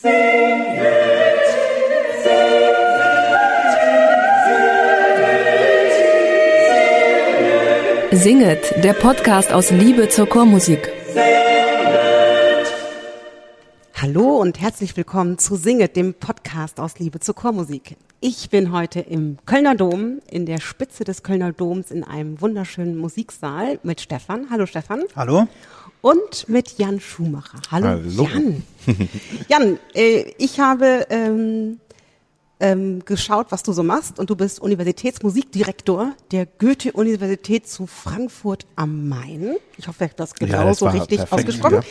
Singet, der Podcast aus Liebe zur Chormusik. Hallo und herzlich willkommen zu Singet, dem Podcast aus Liebe zur Chormusik. Ich bin heute im Kölner Dom, in der Spitze des Kölner Doms in einem wunderschönen Musiksaal mit Stefan. Hallo Stefan. Hallo. Und mit Jan Schumacher. Hallo, Hallo. Jan. Jan, äh, ich habe ähm, ähm, geschaut, was du so machst und du bist Universitätsmusikdirektor der Goethe-Universität zu Frankfurt am Main. Ich hoffe, ich habe das Ja, genau das so war richtig perfekt, ausgesprochen.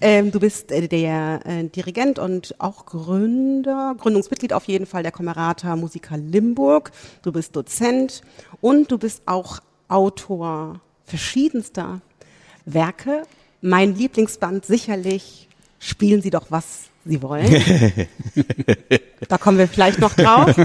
Ähm, du bist äh, der äh, Dirigent und auch Gründer, Gründungsmitglied auf jeden Fall der Kamerata Musica Limburg. Du bist Dozent und du bist auch Autor verschiedenster Werke. Mein Lieblingsband sicherlich Spielen Sie doch was Sie wollen. da kommen wir vielleicht noch drauf.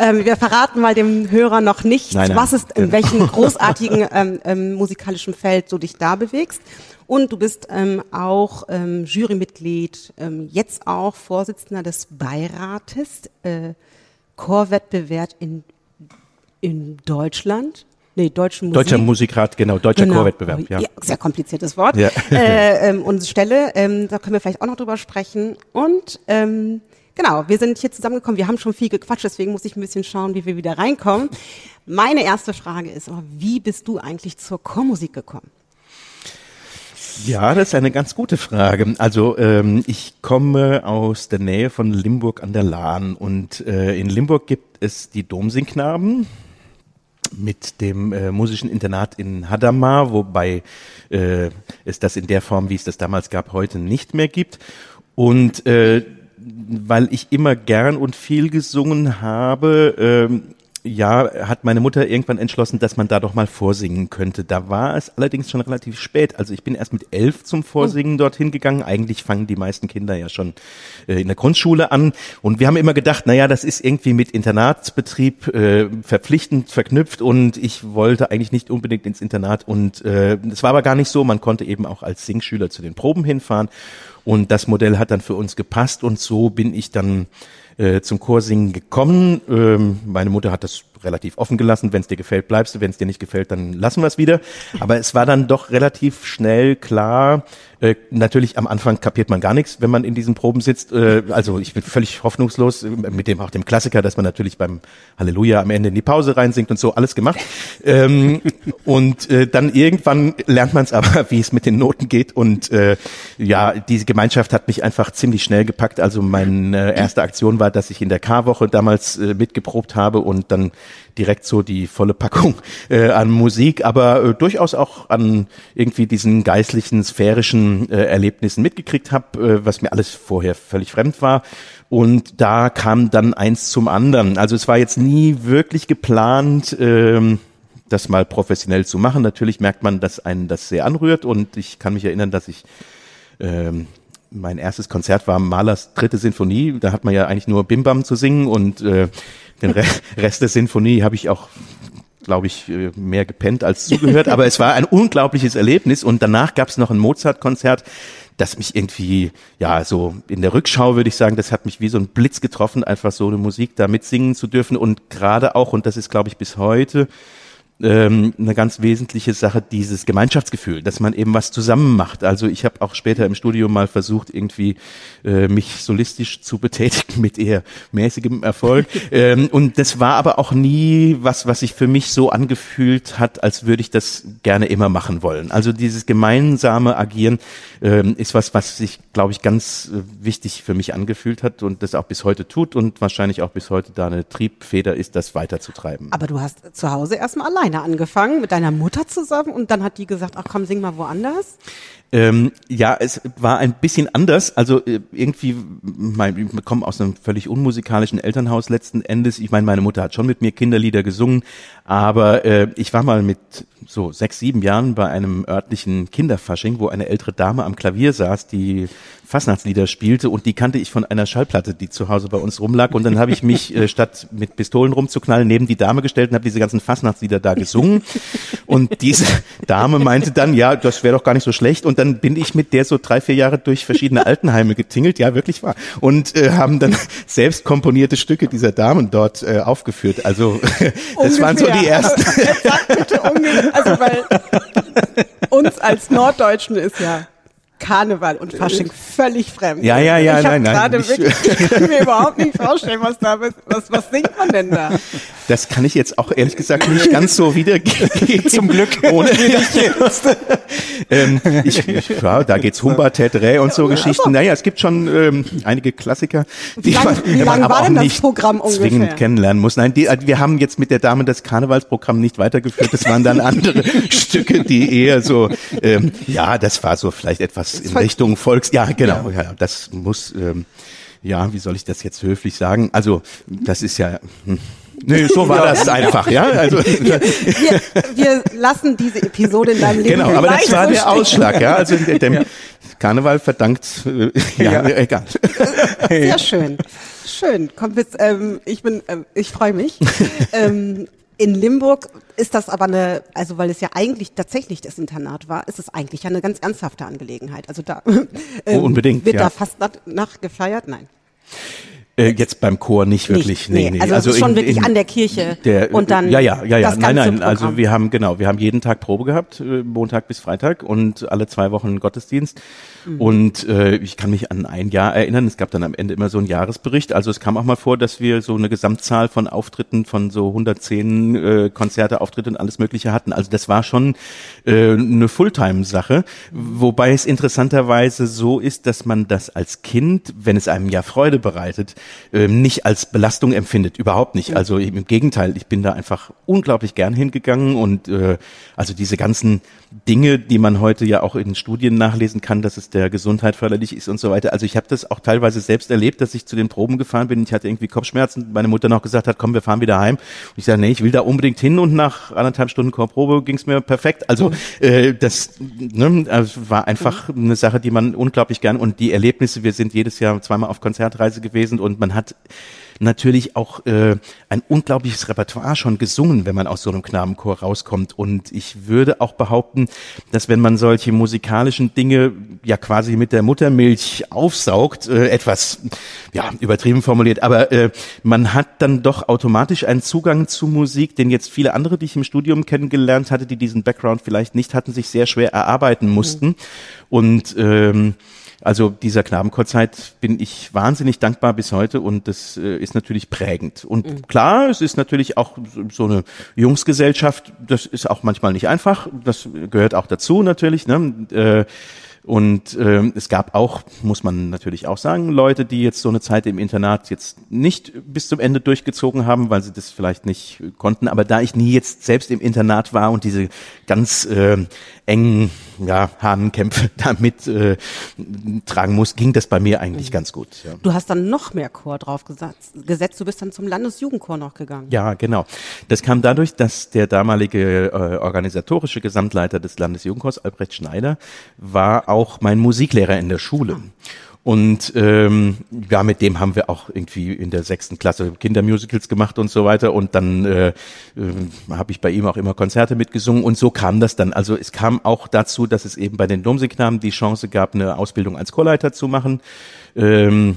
ähm, wir verraten mal dem Hörer noch nicht, Nein, nein, was ist in welchem großartigen ähm, ähm, musikalischen Feld du dich da bewegst. Und du bist ähm, auch ähm, Jurymitglied, ähm, jetzt auch Vorsitzender des Beirates, äh, Chorwettbewerb in, in Deutschland. Nee, deutschen Musik. Deutscher Musikrat, genau, deutscher Genau. Chorwettbewerb, ja. Sehr kompliziertes Wort. Ja. Äh, ähm, und Stelle, ähm, da können wir vielleicht auch noch drüber sprechen. Und ähm, genau, wir sind hier zusammengekommen. Wir haben schon viel gequatscht, deswegen muss ich ein bisschen schauen, wie wir wieder reinkommen. Meine erste Frage ist, aber wie bist du eigentlich zur Chormusik gekommen? Ja, das ist eine ganz gute Frage. Also ähm, ich komme aus der Nähe von Limburg an der Lahn und äh, in Limburg gibt es die Domsingknaben mit dem äh, musischen Internat in Hadamar, wobei äh, es das in der Form, wie es das damals gab, heute nicht mehr gibt. Und äh, weil ich immer gern und viel gesungen habe, ähm, ja, hat meine Mutter irgendwann entschlossen, dass man da doch mal vorsingen könnte. Da war es allerdings schon relativ spät. Also ich bin erst mit elf zum Vorsingen dorthin gegangen. Eigentlich fangen die meisten Kinder ja schon äh, in der Grundschule an. Und wir haben immer gedacht, naja, das ist irgendwie mit Internatsbetrieb äh, verpflichtend verknüpft und ich wollte eigentlich nicht unbedingt ins Internat. Und äh, es war aber gar nicht so. Man konnte eben auch als Singschüler zu den Proben hinfahren. Und das Modell hat dann für uns gepasst und so bin ich dann äh, zum Chorsingen gekommen. Ähm, meine Mutter hat das relativ offen gelassen. Wenn es dir gefällt, bleibst du. Wenn es dir nicht gefällt, dann lassen wir es wieder. Aber es war dann doch relativ schnell klar. Äh, natürlich am Anfang kapiert man gar nichts, wenn man in diesen Proben sitzt. Äh, also ich bin völlig hoffnungslos äh, mit dem auch dem Klassiker, dass man natürlich beim Halleluja am Ende in die Pause reinsingt und so alles gemacht. ähm, und äh, dann irgendwann lernt man es aber, wie es mit den Noten geht. Und äh, ja, diese Gemeinschaft hat mich einfach ziemlich schnell gepackt. Also meine erste Aktion war, dass ich in der K-Woche damals äh, mitgeprobt habe und dann direkt so die volle Packung äh, an Musik, aber äh, durchaus auch an irgendwie diesen geistlichen, sphärischen äh, Erlebnissen mitgekriegt habe, äh, was mir alles vorher völlig fremd war. Und da kam dann eins zum anderen. Also es war jetzt nie wirklich geplant, ähm, das mal professionell zu machen. Natürlich merkt man, dass einen das sehr anrührt und ich kann mich erinnern, dass ich ähm, mein erstes Konzert war Mahlers dritte Sinfonie. Da hat man ja eigentlich nur Bimbam zu singen und äh, den Re Rest der Sinfonie habe ich auch glaube ich, äh, mehr gepennt als zugehört, aber es war ein unglaubliches Erlebnis. Und danach gab es noch ein Mozart-Konzert, das mich irgendwie, ja, so in der Rückschau würde ich sagen, das hat mich wie so ein Blitz getroffen, einfach so eine Musik da mitsingen zu dürfen. Und gerade auch, und das ist, glaube ich, bis heute ähm, eine ganz wesentliche Sache, dieses Gemeinschaftsgefühl, dass man eben was zusammen macht. Also ich habe auch später im Studium mal versucht, irgendwie äh, mich solistisch zu betätigen mit eher mäßigem Erfolg. ähm, und das war aber auch nie was, was sich für mich so angefühlt hat, als würde ich das gerne immer machen wollen. Also dieses gemeinsame Agieren ähm, ist was, was sich, glaube ich, ganz äh, wichtig für mich angefühlt hat und das auch bis heute tut und wahrscheinlich auch bis heute da eine Triebfeder ist, das weiterzutreiben. Aber du hast zu Hause erstmal alleine angefangen, mit deiner Mutter zusammen und dann hat die gesagt, ach komm, sing mal woanders. Ähm, ja, es war ein bisschen anders. Also äh, irgendwie, mein, wir kommen aus einem völlig unmusikalischen Elternhaus letzten Endes. Ich meine, meine Mutter hat schon mit mir Kinderlieder gesungen, aber äh, ich war mal mit so sechs, sieben Jahren bei einem örtlichen Kinderfasching, wo eine ältere Dame am Klavier saß, die Fastnachtslieder spielte und die kannte ich von einer Schallplatte, die zu Hause bei uns rumlag. Und dann habe ich mich, äh, statt mit Pistolen rumzuknallen, neben die Dame gestellt und habe diese ganzen Fastnachtslieder da gesungen. Und diese Dame meinte dann, ja, das wäre doch gar nicht so schlecht. Und dann bin ich mit der so drei, vier Jahre durch verschiedene Altenheime getingelt, ja, wirklich wahr. Und äh, haben dann selbst komponierte Stücke dieser Damen dort äh, aufgeführt. Also das waren so die ersten. Sag bitte ungefähr, also weil uns als Norddeutschen ist ja Karneval und Fasching völlig fremd. Ja, ja, ja, ich nein, nein. Gerade Ich- wirklich, ich kann mir überhaupt nicht vorstellen, was da was, was singt man denn da? Das kann ich jetzt auch ehrlich gesagt nicht ganz so wiedergeben. Zum Glück. Ohne ähm, ich, ja, da geht's Humba, Tetre und so Geschichten. Naja, es gibt schon ähm, einige Klassiker, die Wie lang- man, wie man lang aber war auch denn das nicht Programm ungefähr? zwingend kennenlernen muss. Nein, die, wir haben jetzt mit der Dame das Karnevalsprogramm nicht weitergeführt. Das waren dann andere Stücke, die eher so, ähm, ja, das war so vielleicht etwas in voll- Richtung Volks. Ja, genau. Ja, das muss. Ähm, ja, wie soll ich das jetzt höflich sagen? Also, das ist ja. Hm. Nee, so war das einfach, ja. Also, Wir, wir lassen diese Episode in deinem Leben genau, aber das war so der stehen. Ausschlag, ja. Also dem Karneval verdankt, äh, ja, egal. Sehr schön. Schön. Kommt jetzt, ähm, ich bin, ähm, ich freue mich. ähm, in Limburg ist das aber eine, also weil es ja eigentlich tatsächlich das Internat war, ist es eigentlich eine ganz ernsthafte Angelegenheit. Also da ähm, Oh, unbedingt, wird ja. da fast nach, nachgefeiert. Nein. Äh, jetzt beim Chor nicht wirklich, Nicht, nee, nee. Also ist schon in- wirklich in an der Kirche der, und dann ja, ja, ja, ja, nein, nein, also Programm. wir haben genau, wir haben jeden Tag Probe gehabt, äh, Montag bis Freitag und alle zwei Wochen Gottesdienst. Mhm. Und äh, ich kann mich an ein Jahr erinnern. Es gab dann am Ende immer so einen Jahresbericht. Also es kam auch mal vor, dass wir so eine Gesamtzahl von Auftritten von so 110 äh, Konzerte, Auftritte und alles Mögliche hatten. Also das war schon äh, eine Fulltime-Sache. Wobei es interessanterweise so ist, dass man das als Kind, wenn es einem ja Freude bereitet, ähm, nicht als Belastung empfindet. Überhaupt nicht. Also im Gegenteil, ich bin da einfach unglaublich gern hingegangen und äh, also diese ganzen Dinge, die man heute ja auch in Studien nachlesen kann, dass es der Gesundheit förderlich ist und so weiter. Also ich habe das auch teilweise selbst erlebt, dass ich zu den Proben gefahren bin. Ich hatte irgendwie Kopfschmerzen. Meine Mutter noch gesagt hat, komm, wir fahren wieder heim. Und ich sage, nee, ich will da unbedingt hin. Und nach anderthalb Stunden Chorprobe ging es mir perfekt. Also äh, das ne, war einfach eine Sache, die man unglaublich gern und die Erlebnisse. Wir sind jedes Jahr zweimal auf Konzertreise gewesen und man hat natürlich auch äh, ein unglaubliches Repertoire schon gesungen, wenn man aus so einem Knabenchor rauskommt. Und ich würde auch behaupten, dass wenn man solche musikalischen Dinge ja quasi mit der Muttermilch aufsaugt, äh, etwas ja übertrieben formuliert, aber äh, man hat dann doch automatisch einen Zugang zu Musik, den jetzt viele andere, die ich im Studium kennengelernt hatte, die diesen Background vielleicht nicht hatten, sich sehr schwer erarbeiten mussten. Und ähm, also dieser Knabenchorzeit bin ich wahnsinnig dankbar bis heute und das äh, ist natürlich prägend. Und klar, es ist natürlich auch so- so eine Jungsgesellschaft, das ist auch manchmal nicht einfach, das gehört auch dazu natürlich. Ne? Äh, und ähm, es gab auch, muss man natürlich auch sagen, Leute, die jetzt so eine Zeit im Internat jetzt nicht bis zum Ende durchgezogen haben, weil sie das vielleicht nicht konnten. Aber da ich nie jetzt selbst im Internat war und diese ganz äh, engen ja, Hahnenkämpfe damit äh, tragen muss, ging das bei mir eigentlich ganz gut. Ja. Du hast dann noch mehr Chor drauf gesetzt. gesetzt. Du bist dann zum Landesjugendchor noch gegangen. Ja, genau. Das kam dadurch, dass der damalige äh, organisatorische Gesamtleiter des Landesjugendchors, Albrecht Schneider, war auch mein Musiklehrer in der Schule. Und ähm, ja, mit dem haben wir auch irgendwie in der sechsten Klasse Kindermusicals gemacht und so weiter. Und dann äh, äh, habe ich bei ihm auch immer Konzerte mitgesungen. Und so kam das dann. Also es kam auch dazu, dass es eben bei den Domsignamen die Chance gab, eine Ausbildung als Chorleiter zu machen ähm,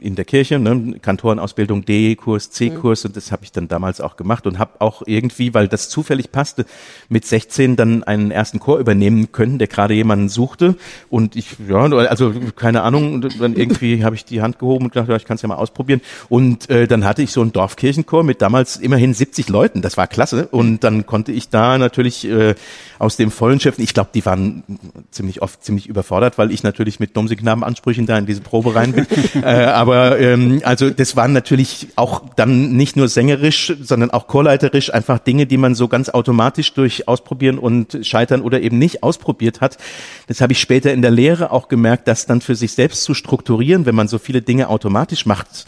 in der Kirche, ne? Kantorenausbildung D-Kurs, C-Kurs und das habe ich dann damals auch gemacht und habe auch irgendwie, weil das zufällig passte, mit 16 dann einen ersten Chor übernehmen können, der gerade jemanden suchte. Und ich, ja, also keine Ahnung, und dann irgendwie habe ich die Hand gehoben und gedacht, ja, ich kann es ja mal ausprobieren. Und äh, dann hatte ich so einen Dorfkirchenchor mit damals immerhin 70 Leuten, das war klasse. Und dann konnte ich da natürlich äh, aus dem vollen Schöpfen, ich glaube, die waren ziemlich oft ziemlich überfordert, weil ich natürlich mit Domsignamenansprüchen da in diese Probe rein bin. äh, aber ähm, also das waren natürlich auch dann nicht nur sängerisch, sondern auch chorleiterisch einfach Dinge, die man so ganz automatisch durch Ausprobieren und Scheitern oder eben nicht ausprobiert hat. Das habe ich später in der Lehre auch gemerkt, dass dann für sich selbst zu strukturieren, wenn man so viele Dinge automatisch macht,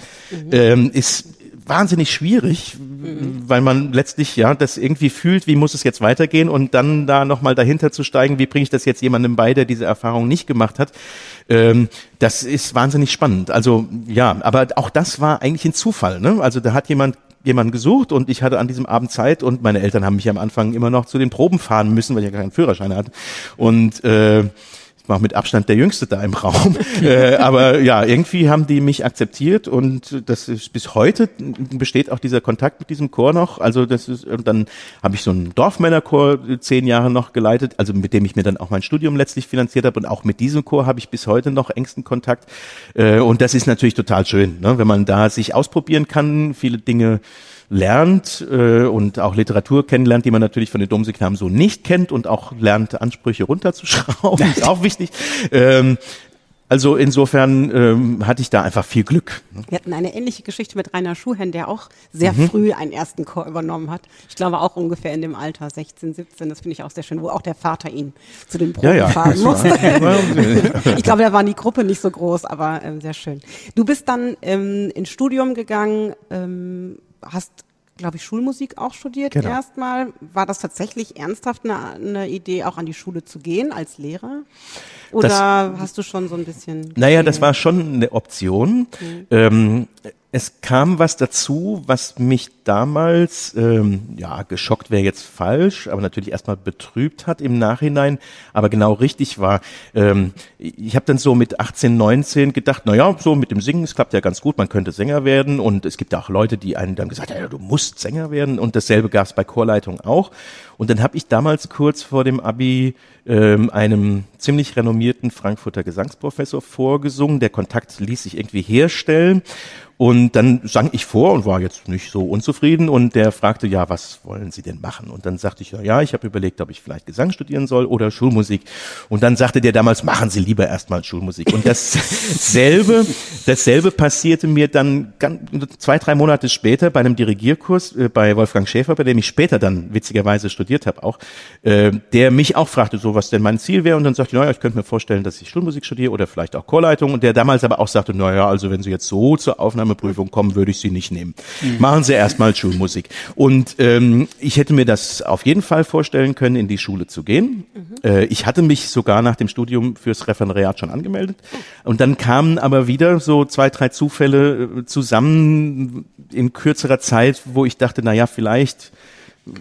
ähm, ist wahnsinnig schwierig, weil man letztlich ja das irgendwie fühlt, wie muss es jetzt weitergehen und dann da nochmal dahinter zu steigen, wie bringe ich das jetzt jemandem bei, der diese Erfahrung nicht gemacht hat. Ähm, das ist wahnsinnig spannend. Also ja, aber auch das war eigentlich ein Zufall. Ne? Also da hat jemand jemanden gesucht und ich hatte an diesem Abend Zeit und meine Eltern haben mich am Anfang immer noch zu den Proben fahren müssen, weil ich ja keinen Führerschein hatte. Und äh, war mit Abstand der Jüngste da im Raum. äh, aber ja, irgendwie haben die mich akzeptiert und das ist bis heute besteht auch dieser Kontakt mit diesem Chor noch. Also das ist, und dann habe ich so einen Dorfmännerchor zehn Jahre noch geleitet, also mit dem ich mir dann auch mein Studium letztlich finanziert habe und auch mit diesem Chor habe ich bis heute noch engsten Kontakt. Äh, und das ist natürlich total schön, ne? wenn man da sich ausprobieren kann, viele Dinge lernt äh, und auch Literatur kennenlernt, die man natürlich von den Domsignamen so nicht kennt und auch lernt, Ansprüche runterzuschrauben, ist auch wichtig. Ähm, also insofern ähm, hatte ich da einfach viel Glück. Wir hatten eine ähnliche Geschichte mit Rainer Schuhen, der auch sehr mhm. früh einen ersten Chor übernommen hat. Ich glaube auch ungefähr in dem Alter, 16, 17, das finde ich auch sehr schön, wo auch der Vater ihn zu den Proben ja, ja. fahren musste. ich glaube, da war die Gruppe nicht so groß, aber ähm, sehr schön. Du bist dann ähm, ins Studium gegangen, ähm, hast glaube ich, Schulmusik auch studiert genau. erstmal. War das tatsächlich ernsthaft eine, eine, Idee, auch an die Schule zu gehen als Lehrer? Oder das, hast du schon so ein bisschen. Naja, das war schon eine Option. Mhm. Ähm, es kam was dazu, was mich damals, ähm, ja, geschockt wäre jetzt falsch, aber natürlich erstmal betrübt hat im Nachhinein, aber genau richtig war. Ähm, ich habe dann so mit 18, 19 gedacht, na ja, so mit dem Singen, es klappt ja ganz gut, man könnte Sänger werden und es gibt ja auch Leute, die einen dann gesagt haben, ja, du musst Sänger werden und dasselbe gab es bei Chorleitung auch. Und dann habe ich damals kurz vor dem Abi ähm, einem ziemlich renommierten Frankfurter Gesangsprofessor vorgesungen. Der Kontakt ließ sich irgendwie herstellen. Und dann sang ich vor und war jetzt nicht so unzufrieden und der fragte, ja, was wollen Sie denn machen? Und dann sagte ich, ja, ja, ich habe überlegt, ob ich vielleicht Gesang studieren soll oder Schulmusik. Und dann sagte der damals, machen Sie lieber erstmal Schulmusik. Und dasselbe, dasselbe passierte mir dann zwei, drei Monate später bei einem Dirigierkurs äh, bei Wolfgang Schäfer, bei dem ich später dann witzigerweise studiert habe auch, äh, der mich auch fragte, so was denn mein Ziel wäre. Und dann sagte ich, naja, ich könnte mir vorstellen, dass ich Schulmusik studiere oder vielleicht auch Chorleitung. Und der damals aber auch sagte, naja, also wenn Sie jetzt so zur Aufnahme Aufnahmeprüfung kommen, würde ich sie nicht nehmen. Mhm. Machen Sie erstmal Schulmusik. Und ähm, ich hätte mir das auf jeden Fall vorstellen können, in die Schule zu gehen. Mhm. Äh, ich hatte mich sogar nach dem Studium fürs Referendariat schon angemeldet. Und dann kamen aber wieder so zwei, drei Zufälle äh, zusammen in kürzerer Zeit, wo ich dachte, na ja, vielleicht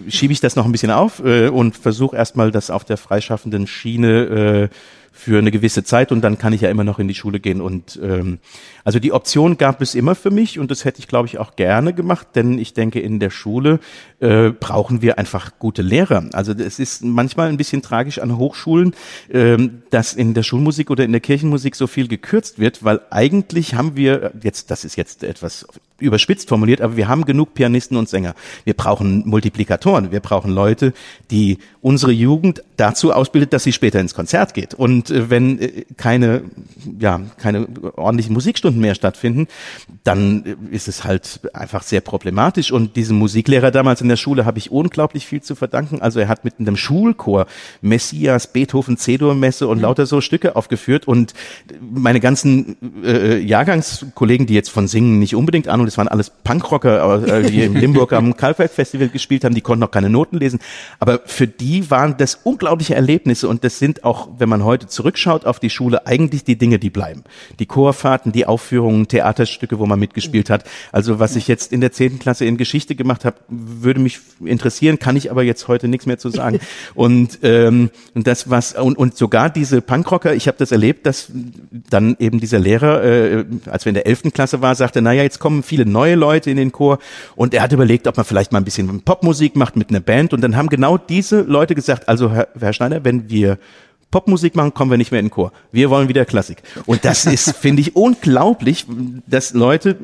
schiebe ich das noch ein bisschen auf äh, und versuche erstmal das auf der freischaffenden Schiene äh, für eine gewisse Zeit und dann kann ich ja immer noch in die Schule gehen. Und ähm, also die Option gab es immer für mich und das hätte ich, glaube ich, auch gerne gemacht, denn ich denke, in der Schule äh, brauchen wir einfach gute Lehrer. Also es ist manchmal ein bisschen tragisch an Hochschulen, äh, dass in der Schulmusik oder in der Kirchenmusik so viel gekürzt wird, weil eigentlich haben wir, jetzt, das ist jetzt etwas überspitzt formuliert, aber wir haben genug Pianisten und Sänger. Wir brauchen Multiplikatoren, wir brauchen Leute, die unsere Jugend dazu ausbildet, dass sie später ins Konzert geht. Und äh, wenn äh, keine, ja, keine ordentlichen Musikstunden Stunden mehr stattfinden, dann ist es halt einfach sehr problematisch. Und diesem Musiklehrer damals in der Schule habe ich unglaublich viel zu verdanken. Also er hat mit einem Schulchor Messias, Beethoven, C-Dur-Messe und mhm. lauter so Stücke aufgeführt. Und meine ganzen äh, Jahrgangskollegen, die jetzt von Singen nicht unbedingt an, und es waren alles Punkrocker, äh, die in Limburg am Kalkwerk Festival gespielt haben, die konnten noch keine Noten lesen. Aber für die waren das unglaubliche Erlebnisse und das sind auch, wenn man heute zurückschaut auf die Schule, eigentlich die Dinge, die bleiben. Die Chorfahrten, die Auf Aufführungen, Theaterstücke, wo man mitgespielt hat. Also was ich jetzt in der zehnten Klasse in Geschichte gemacht habe, würde mich interessieren, kann ich aber jetzt heute nichts mehr zu sagen. Und ähm, das was und, und sogar diese Punkrocker, ich habe das erlebt, dass dann eben dieser Lehrer, äh, als wir in der elften Klasse war, sagte, naja, jetzt kommen viele neue Leute in den Chor und er hat überlegt, ob man vielleicht mal ein bisschen Popmusik macht mit einer Band und dann haben genau diese Leute gesagt, also Herr, Herr Schneider, wenn wir Popmusik machen, kommen wir nicht mehr in den Chor. Wir wollen wieder Klassik. Und das ist, finde ich, unglaublich, dass Leute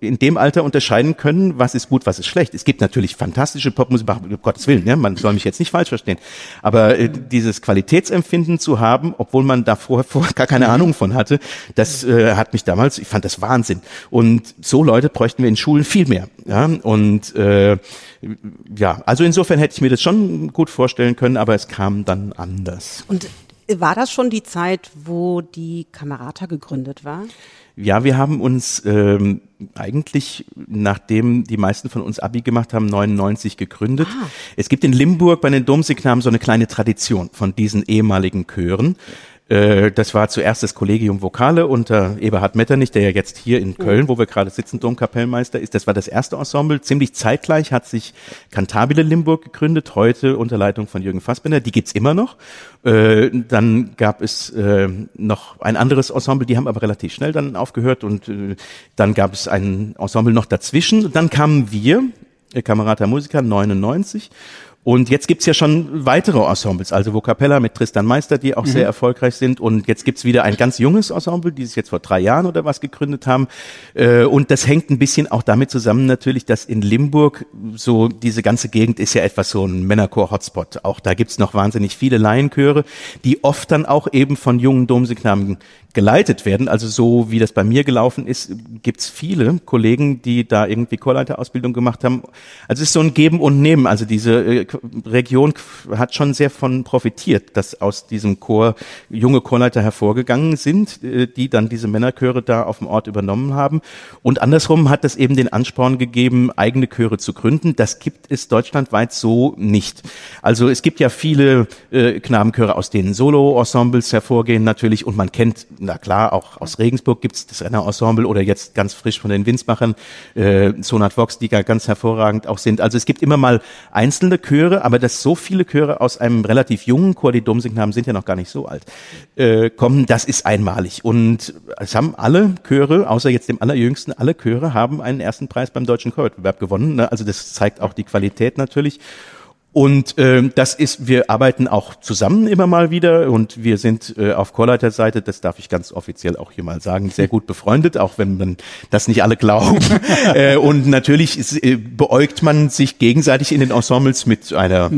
in dem Alter unterscheiden können, was ist gut, was ist schlecht. Es gibt natürlich fantastische Popmusik, um Gottes Willen, ja, man soll mich jetzt nicht falsch verstehen. Aber äh, dieses Qualitätsempfinden zu haben, obwohl man da vorher, vorher gar keine Ahnung von hatte, das äh, hat mich damals, ich fand das Wahnsinn. Und so Leute bräuchten wir in Schulen viel mehr. Ja? Und äh, ja, also insofern hätte ich mir das schon gut vorstellen können, aber es kam dann anders. Und war das schon die Zeit, wo die Kamerata gegründet war? Ja, wir haben uns ähm, eigentlich, nachdem die meisten von uns Abi gemacht haben, 99 gegründet. Ah. Es gibt in Limburg bei den Domsignamen so eine kleine Tradition von diesen ehemaligen Chören. Äh, das war zuerst das Kollegium Vokale unter Eberhard Metternich, der ja jetzt hier in Köln, wo wir gerade sitzen, Domkapellmeister ist. Das war das erste Ensemble. Ziemlich zeitgleich hat sich Cantabile Limburg gegründet, heute unter Leitung von Jürgen Fassbender. Die gibt's immer noch. Äh, dann gab es äh, noch ein anderes Ensemble, die haben aber relativ schnell dann aufgehört und dann gab es ein Ensemble noch dazwischen. Dann kamen wir, Kamerata Musiker 99 und jetzt gibt's ja schon weitere Ensembles, also Vocapella mit Tristan Meister, die auch mhm. sehr erfolgreich sind. Und jetzt gibt's wieder ein ganz junges Ensemble, die sich jetzt vor drei Jahren oder was gegründet haben. Äh, und das hängt ein bisschen auch damit zusammen natürlich, dass in Limburg so diese ganze Gegend ist ja etwas so ein Männerchor-Hotspot. Auch da gibt's noch wahnsinnig viele Laienchöre, die oft dann auch eben von jungen Domsignamen geleitet werden. Also so wie das bei mir gelaufen ist, gibt's viele Kollegen, die da irgendwie Chorleiterausbildung gemacht haben. Also es ist so ein Geben und Nehmen. Also diese äh, Region hat schon sehr von profitiert, dass aus diesem Chor junge Chorleiter hervorgegangen sind, äh, die dann diese Männerchöre da auf dem Ort übernommen haben. Und andersrum hat es eben den Ansporn gegeben, eigene Chöre zu gründen. Das gibt es deutschlandweit so nicht. Also es gibt ja viele äh, Knabenchöre, aus denen Solo-Ensembles hervorgehen natürlich und man kennt na klar, auch aus Regensburg gibt's das Renner-Ensemble oder jetzt ganz frisch von den Winsmachern, äh, Sonat Vox, die ganz hervorragend auch sind. Also es gibt immer mal einzelne Chöre, aber dass so viele Chöre aus einem relativ jungen Chor, die Domsingen haben, sind ja noch gar nicht so alt, äh, kommen, das ist einmalig. Und es haben alle Chöre, außer jetzt dem allerjüngsten, alle Chöre haben einen ersten Preis beim Deutschen Chorwettbewerb gewonnen. Ne? Also das zeigt auch die Qualität natürlich. Und äh, das ist, wir arbeiten auch zusammen immer mal wieder und wir sind äh, auf Chorleiterseite, das darf ich ganz offiziell auch hier mal sagen, sehr gut befreundet, auch wenn man das nicht alle glauben. äh, und natürlich ist, äh, beäugt man sich gegenseitig in den Ensembles mit einer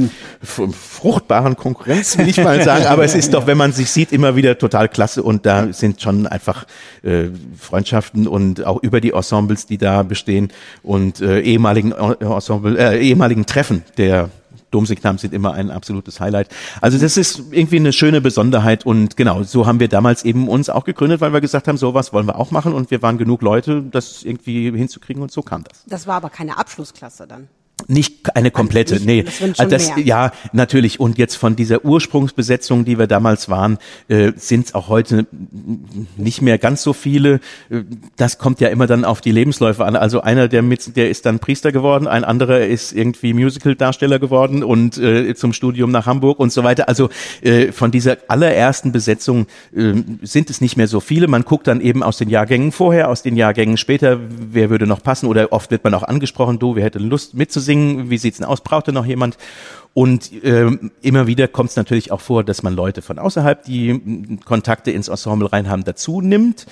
fruchtbaren Konkurrenz, will ich mal sagen. Aber es ist doch, wenn man sich sieht, immer wieder total klasse und da sind schon einfach äh, Freundschaften und auch über die Ensembles, die da bestehen und äh, ehemaligen Ensemble, äh, ehemaligen Treffen der Domsignam sind immer ein absolutes Highlight. Also das ist irgendwie eine schöne Besonderheit und genau, so haben wir damals eben uns auch gegründet, weil wir gesagt haben, sowas wollen wir auch machen und wir waren genug Leute, das irgendwie hinzukriegen und so kam das. Das war aber keine Abschlussklasse dann. Nicht eine komplette, also nicht, nee. Das, also das ja, natürlich. Und jetzt von dieser Ursprungsbesetzung, die wir damals waren, äh, sind es auch heute nicht mehr ganz so viele. Das kommt ja immer dann auf die Lebensläufe an. Also einer, der mit, der ist dann Priester geworden, ein anderer ist irgendwie Musical-Darsteller geworden und äh, zum Studium nach Hamburg und so weiter. Also äh, von dieser allerersten Besetzung äh, sind es nicht mehr so viele. Man guckt dann eben aus den Jahrgängen vorher, aus den Jahrgängen später, wer würde noch passen oder oft wird man auch angesprochen, du, wer hätte Lust mitzusehen singen, wie sieht's denn aus, braucht noch jemand? Und ähm, immer wieder kommt es natürlich auch vor, dass man Leute von außerhalb, die Kontakte ins Ensemble rein haben, dazu nimmt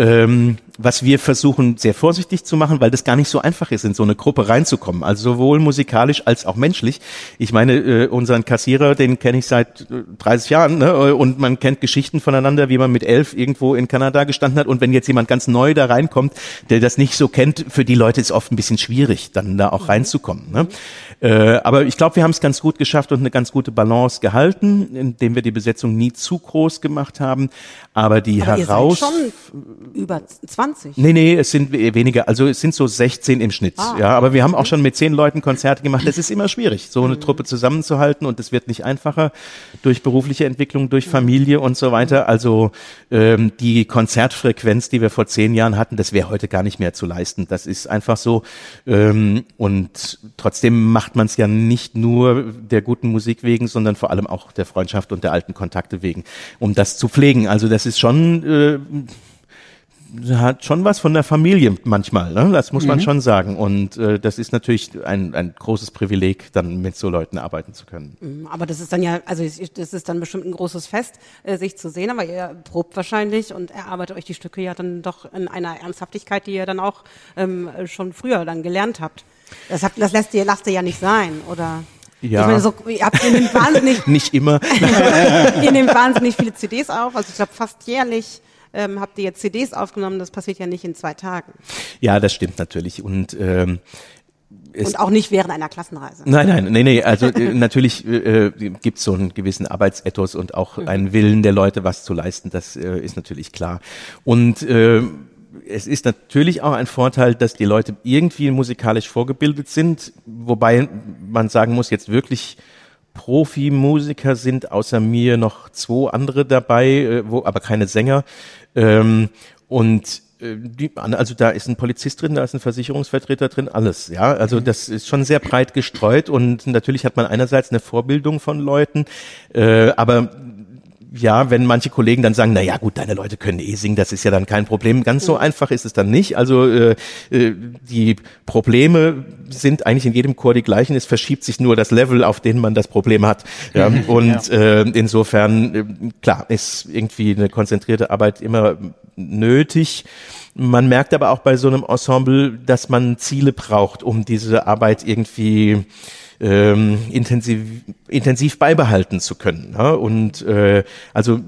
ähm, was wir versuchen sehr vorsichtig zu machen, weil das gar nicht so einfach ist, in so eine Gruppe reinzukommen. Also sowohl musikalisch als auch menschlich. Ich meine, äh, unseren Kassierer, den kenne ich seit 30 äh, Jahren ne? und man kennt Geschichten voneinander, wie man mit elf irgendwo in Kanada gestanden hat. Und wenn jetzt jemand ganz neu da reinkommt, der das nicht so kennt, für die Leute ist oft ein bisschen schwierig, dann da auch reinzukommen. Ne? Äh, aber ich glaube, wir haben es ganz gut geschafft und eine ganz gute Balance gehalten, indem wir die Besetzung nie zu groß gemacht haben. Aber die aber heraus... Über 20? Nee, nee, es sind weniger. Also es sind so 16 im Schnitt. Ah. Ja, aber wir haben auch schon mit zehn Leuten Konzerte gemacht. Das ist immer schwierig, so eine. Truppe zusammenzuhalten und es wird nicht einfacher durch berufliche Entwicklung, durch mhm. Familie und so weiter. Also ähm, die Konzertfrequenz, die wir vor zehn Jahren hatten, das wäre heute gar nicht mehr zu leisten. Das ist einfach so. Ähm, und trotzdem macht man es ja nicht nur der guten Musik wegen, sondern vor allem auch der Freundschaft und der alten Kontakte wegen, um das zu pflegen. Also das ist schon äh, hat schon was von der Familie manchmal, ne? das muss man mhm. schon sagen. Und äh, das ist natürlich ein, ein großes Privileg, dann mit so Leuten arbeiten zu können. Mhm, aber das ist dann ja, also das ist dann bestimmt ein großes Fest, äh, sich zu sehen, aber ihr probt wahrscheinlich und erarbeitet euch die Stücke ja dann doch in einer Ernsthaftigkeit, die ihr dann auch ähm, schon früher dann gelernt habt. Das, habt, das lässt ihr, lasst ihr ja nicht sein, oder? Ja. Ich meine, so, ihr, habt, ihr nehmt wahnsinnig. nicht immer. ihr nehmt wahnsinnig viele CDs auf, also ich glaube fast jährlich ähm, habt ihr jetzt CDs aufgenommen, das passiert ja nicht in zwei Tagen. Ja, das stimmt natürlich. Und ähm, und auch nicht während einer Klassenreise. Nein, nein, nee, nee. Also äh, natürlich äh, gibt es so einen gewissen Arbeitsethos und auch mhm. einen Willen der Leute, was zu leisten. Das äh, ist natürlich klar. Und äh, es ist natürlich auch ein Vorteil, dass die Leute irgendwie musikalisch vorgebildet sind, wobei man sagen muss, jetzt wirklich Profimusiker sind außer mir noch zwei andere dabei, äh, wo aber keine Sänger. Ähm, und äh, die, also da ist ein Polizist drin, da ist ein Versicherungsvertreter drin, alles, ja. Also mhm. das ist schon sehr breit gestreut und natürlich hat man einerseits eine Vorbildung von Leuten, äh, aber ja, wenn manche Kollegen dann sagen, na ja, gut, deine Leute können eh singen, das ist ja dann kein Problem. Ganz so mhm. einfach ist es dann nicht. Also äh, äh, die Probleme sind eigentlich in jedem Chor die gleichen. Es verschiebt sich nur das Level, auf den man das Problem hat. Ja, und ja. Äh, insofern, äh, klar, ist irgendwie eine konzentrierte Arbeit immer nötig. Man merkt aber auch bei so einem Ensemble, dass man Ziele braucht, um diese Arbeit irgendwie ähm, intensiv, intensiv beibehalten zu können. Ja? Und äh, also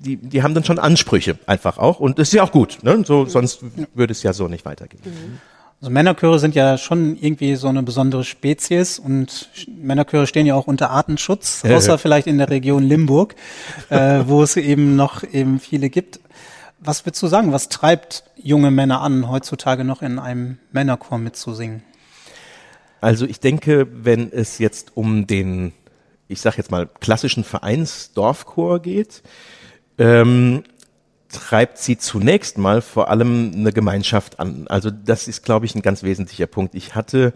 die, die haben dann schon Ansprüche einfach auch und das ist ja auch gut, ne? so, sonst würde es ja so nicht weitergehen. Mhm. Also Männerchöre sind ja schon irgendwie so eine besondere Spezies und Männerchöre stehen ja auch unter Artenschutz, außer vielleicht in der Region Limburg, äh, wo es eben noch eben viele gibt. Was würdest du sagen, was treibt junge Männer an, heutzutage noch in einem Männerchor mitzusingen? Also ich denke, wenn es jetzt um den, ich sag jetzt mal, klassischen Vereinsdorfchor geht, ähm, treibt sie zunächst mal vor allem eine Gemeinschaft an. Also das ist, glaube ich, ein ganz wesentlicher Punkt. Ich hatte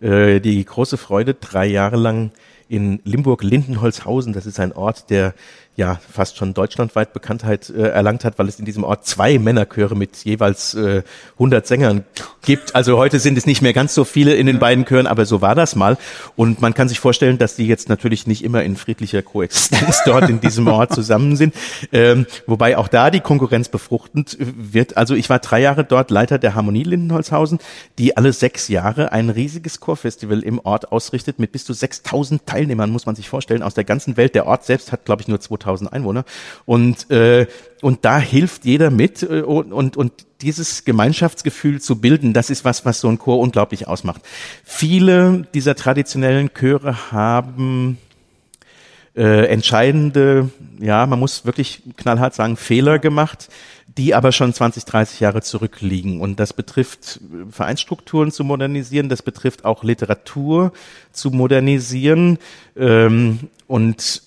äh, die große Freude, drei Jahre lang in Limburg-Lindenholzhausen, das ist ein Ort, der ja fast schon deutschlandweit Bekanntheit äh, erlangt hat, weil es in diesem Ort zwei Männerchöre mit jeweils äh, 100 Sängern gibt. Also heute sind es nicht mehr ganz so viele in den beiden Chören, aber so war das mal. Und man kann sich vorstellen, dass die jetzt natürlich nicht immer in friedlicher Koexistenz dort in diesem Ort zusammen sind. Ähm, wobei auch da die Konkurrenz befruchtend wird. Also ich war drei Jahre dort Leiter der Harmonie Lindenholzhausen, die alle sechs Jahre ein riesiges Chorfestival im Ort ausrichtet mit bis zu 6000 Teilnehmern, muss man sich vorstellen, aus der ganzen Welt. Der Ort selbst hat, glaube ich, nur 2000 Einwohner. Und, äh, und da hilft jeder mit äh, und, und, dieses Gemeinschaftsgefühl zu bilden, das ist was, was so ein Chor unglaublich ausmacht. Viele dieser traditionellen Chöre haben äh, entscheidende, ja, man muss wirklich knallhart sagen, Fehler gemacht, die aber schon 20, 30 Jahre zurückliegen. Und das betrifft Vereinsstrukturen zu modernisieren, das betrifft auch Literatur zu modernisieren. Ähm, und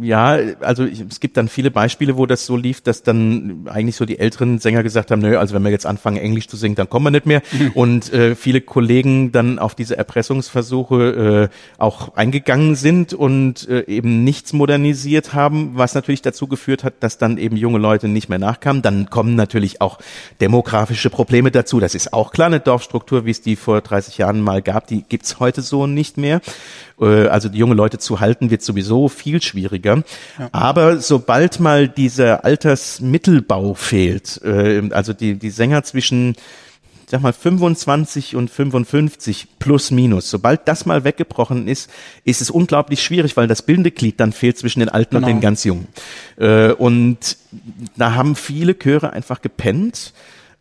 ja, also ich, es gibt dann viele Beispiele, wo das so lief, dass dann eigentlich so die älteren Sänger gesagt haben, nö, also wenn wir jetzt anfangen, Englisch zu singen, dann kommen wir nicht mehr. Mhm. Und äh, viele Kollegen dann auf diese Erpressungsversuche äh, auch eingegangen sind und äh, eben nichts modernisiert haben, was natürlich dazu geführt hat, dass dann eben junge Leute nicht mehr nachkamen. Dann kommen natürlich auch demografische Probleme dazu. Das ist auch klar, eine Dorfstruktur, wie es die vor 30 Jahren mal gab, die gibt's heute so nicht mehr. Äh, also die junge Leute zu halten, wird sowieso viel schwieriger. Ja. Aber sobald mal dieser Altersmittelbau fehlt, äh, also die, die Sänger zwischen sag mal 25 und 55 plus minus. Sobald das mal weggebrochen ist, ist es unglaublich schwierig, weil das bildende Glied dann fehlt zwischen den Alten genau. und den ganz Jungen. Äh, und da haben viele Chöre einfach gepennt.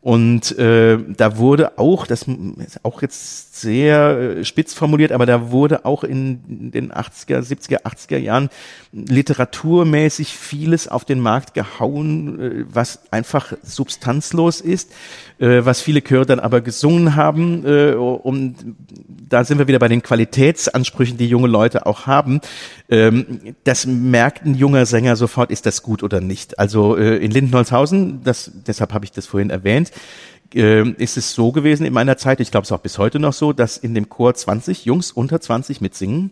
Und äh, da wurde auch, das ist auch jetzt sehr äh, spitz formuliert, aber da wurde auch in den 80er, 70er, 80er Jahren literaturmäßig vieles auf den Markt gehauen, äh, was einfach substanzlos ist, äh, was viele Chöre dann aber gesungen haben. Äh, und da sind wir wieder bei den Qualitätsansprüchen, die junge Leute auch haben. Ähm, das merkt ein junger Sänger sofort, ist das gut oder nicht. Also äh, in Lindenholzhausen, das, deshalb habe ich das vorhin erwähnt, äh, ist es so gewesen in meiner Zeit, ich glaube es auch bis heute noch so, dass in dem Chor 20 Jungs unter 20 mitsingen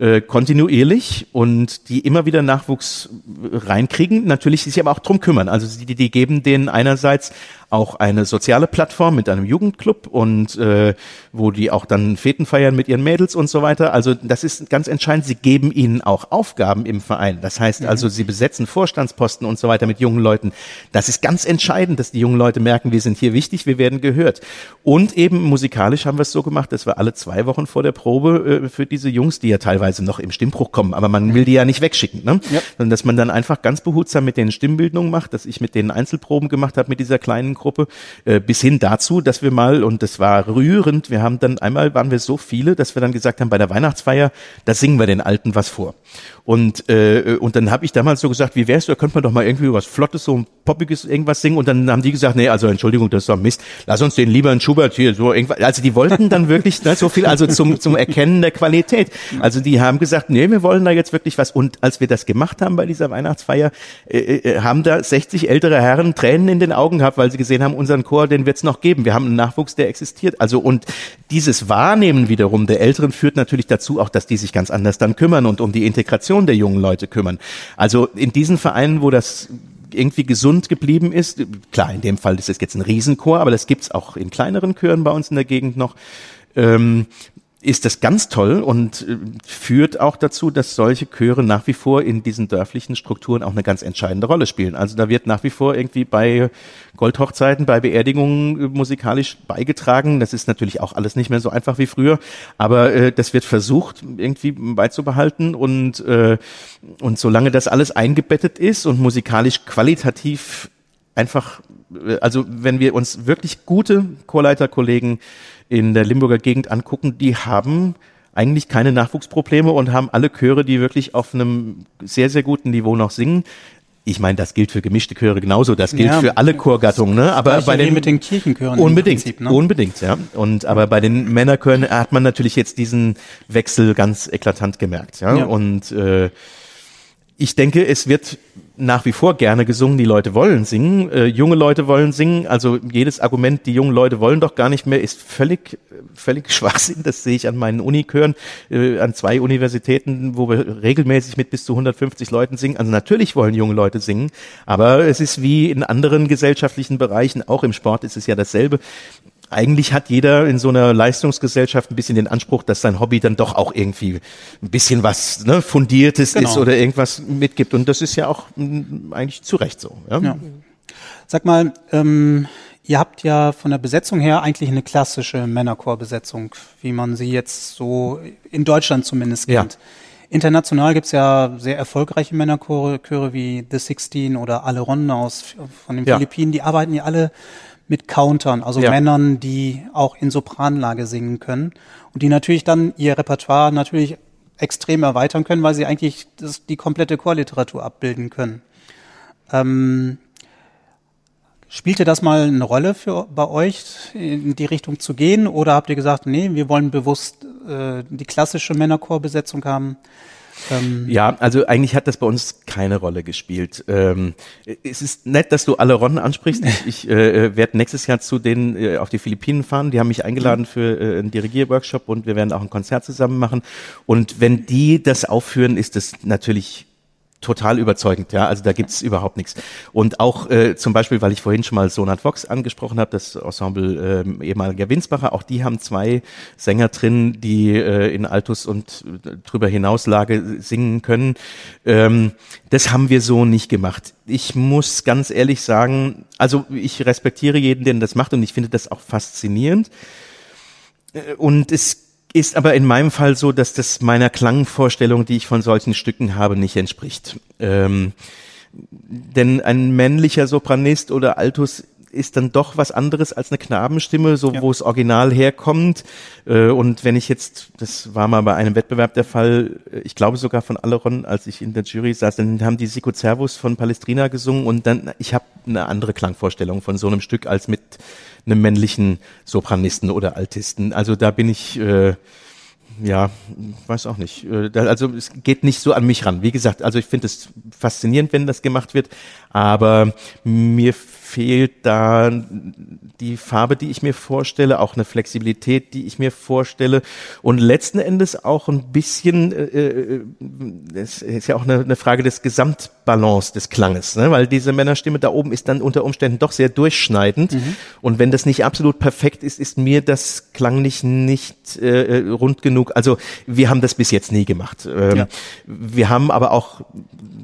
äh, kontinuierlich und die immer wieder Nachwuchs reinkriegen, natürlich sich aber auch drum kümmern. Also die, die geben denen einerseits auch eine soziale Plattform mit einem Jugendclub und äh, wo die auch dann Feten feiern mit ihren Mädels und so weiter. Also das ist ganz entscheidend. Sie geben ihnen auch Aufgaben im Verein. Das heißt also, sie besetzen Vorstandsposten und so weiter mit jungen Leuten. Das ist ganz entscheidend, dass die jungen Leute merken, wir sind hier wichtig, wir werden gehört. Und eben musikalisch haben wir es so gemacht, dass wir alle zwei Wochen vor der Probe äh, für diese Jungs, die ja teilweise teilweise noch im Stimmbruch kommen, aber man will die ja nicht wegschicken, ne? Ja. Sondern dass man dann einfach ganz behutsam mit den Stimmbildungen macht, dass ich mit den Einzelproben gemacht habe mit dieser kleinen Gruppe, äh, bis hin dazu, dass wir mal, und das war rührend, wir haben dann einmal, waren wir so viele, dass wir dann gesagt haben, bei der Weihnachtsfeier, da singen wir den Alten was vor. Und, äh, und dann habe ich damals so gesagt, wie wär's, da könnte man doch mal irgendwie was Flottes, so ein Poppiges irgendwas singen. Und dann haben die gesagt, nee, also Entschuldigung, das ist doch Mist. Lass uns den lieber in Schubert hier so irgendwas. Also die wollten dann wirklich ne, so viel, also zum, zum Erkennen der Qualität. Also die haben gesagt, nee, wir wollen da jetzt wirklich was. Und als wir das gemacht haben bei dieser Weihnachtsfeier, äh, äh, haben da 60 ältere Herren Tränen in den Augen gehabt, weil sie gesehen haben, unseren Chor, den wird's noch geben. Wir haben einen Nachwuchs, der existiert. Also und dieses Wahrnehmen wiederum der Älteren führt natürlich dazu auch, dass die sich ganz anders dann kümmern und um die Integration der jungen Leute kümmern. Also in diesen Vereinen, wo das irgendwie gesund geblieben ist. Klar, in dem Fall ist es jetzt ein Riesenchor, aber das gibt's auch in kleineren Chören bei uns in der Gegend noch. Ähm, ist das ganz toll und äh, führt auch dazu, dass solche Chöre nach wie vor in diesen dörflichen Strukturen auch eine ganz entscheidende Rolle spielen. Also da wird nach wie vor irgendwie bei Goldhochzeiten, bei Beerdigungen äh, musikalisch beigetragen. Das ist natürlich auch alles nicht mehr so einfach wie früher, aber äh, das wird versucht irgendwie beizubehalten und äh, und solange das alles eingebettet ist und musikalisch qualitativ einfach, also wenn wir uns wirklich gute Chorleiterkollegen in der Limburger Gegend angucken, die haben eigentlich keine Nachwuchsprobleme und haben alle Chöre, die wirklich auf einem sehr, sehr guten Niveau noch singen. Ich meine, das gilt für gemischte Chöre genauso, das gilt ja, für alle Chorgattungen, ne? Aber bei den mit den Kirchenchören unbedingt, Prinzip, ne? unbedingt, ja. Und aber bei den Männerchören hat man natürlich jetzt diesen Wechsel ganz eklatant gemerkt, ja. ja. Und äh, ich denke, es wird nach wie vor gerne gesungen. Die Leute wollen singen, äh, junge Leute wollen singen. Also jedes Argument, die jungen Leute wollen doch gar nicht mehr, ist völlig, völlig Schwachsinn. Das sehe ich an meinen Unikören, äh, an zwei Universitäten, wo wir regelmäßig mit bis zu 150 Leuten singen. Also natürlich wollen junge Leute singen, aber es ist wie in anderen gesellschaftlichen Bereichen, auch im Sport ist es ja dasselbe eigentlich hat jeder in so einer Leistungsgesellschaft ein bisschen den Anspruch, dass sein Hobby dann doch auch irgendwie ein bisschen was ne, Fundiertes genau. ist oder irgendwas mitgibt. Und das ist ja auch m, eigentlich zu Recht so. Ja? ja. Sag mal, ähm, ihr habt ja von der Besetzung her eigentlich eine klassische Männerchorbesetzung, wie man sie jetzt so in Deutschland zumindest kennt. Ja. International gibt's ja sehr erfolgreiche Männerchöre Chöre wie The Sixteen oder Aleron aus von den ja. Philippinen. Die arbeiten ja alle mit Countern, also ja. Männern, die auch in Sopranlage singen können und die natürlich dann ihr Repertoire natürlich extrem erweitern können, weil sie eigentlich das, die komplette Chorliteratur abbilden können. Ähm, spielte das mal eine Rolle für bei euch, in die Richtung zu gehen, oder habt ihr gesagt, nee, wir wollen bewusst äh, die klassische Männerchorbesetzung haben? Ähm ja, also eigentlich hat das bei uns keine Rolle gespielt. Ähm, es ist nett, dass du alle Ronnen ansprichst. Ich, ich äh, werde nächstes Jahr zu denen äh, auf die Philippinen fahren. Die haben mich eingeladen für äh, einen Dirigierworkshop und wir werden auch ein Konzert zusammen machen. Und wenn die das aufführen, ist das natürlich total überzeugend, ja. Also da gibt's überhaupt nichts. Und auch äh, zum Beispiel, weil ich vorhin schon mal Sonat Vox angesprochen habe, das Ensemble äh, ehemaliger Winsbacher, auch die haben zwei Sänger drin, die äh, in Altus und äh, drüber hinaus Lage singen können. Ähm, das haben wir so nicht gemacht. Ich muss ganz ehrlich sagen, also ich respektiere jeden, der das macht und ich finde das auch faszinierend. Äh, und es ist aber in meinem Fall so, dass das meiner Klangvorstellung, die ich von solchen Stücken habe, nicht entspricht. Ähm, denn ein männlicher Sopranist oder Altus ist dann doch was anderes als eine Knabenstimme, so ja. wo es original herkommt. Äh, und wenn ich jetzt, das war mal bei einem Wettbewerb der Fall, äh, ich glaube sogar von Aleron, als ich in der Jury saß, dann haben die Sico Servus von Palestrina gesungen und dann, ich habe eine andere Klangvorstellung von so einem Stück als mit einem männlichen Sopranisten oder Altisten. Also da bin ich, äh, ja, weiß auch nicht. Äh, also es geht nicht so an mich ran. Wie gesagt, also ich finde es faszinierend, wenn das gemacht wird, aber mir fehlt da die Farbe, die ich mir vorstelle, auch eine Flexibilität, die ich mir vorstelle und letzten Endes auch ein bisschen, äh, äh es ist ja auch eine, eine Frage des Gesamtbalance des Klanges, ne? weil diese Männerstimme da oben ist dann unter Umständen doch sehr durchschneidend mhm. und wenn das nicht absolut perfekt ist, ist mir das klanglich nicht äh, äh, rund genug. Also wir haben das bis jetzt nie gemacht. Ähm, ja. Wir haben aber auch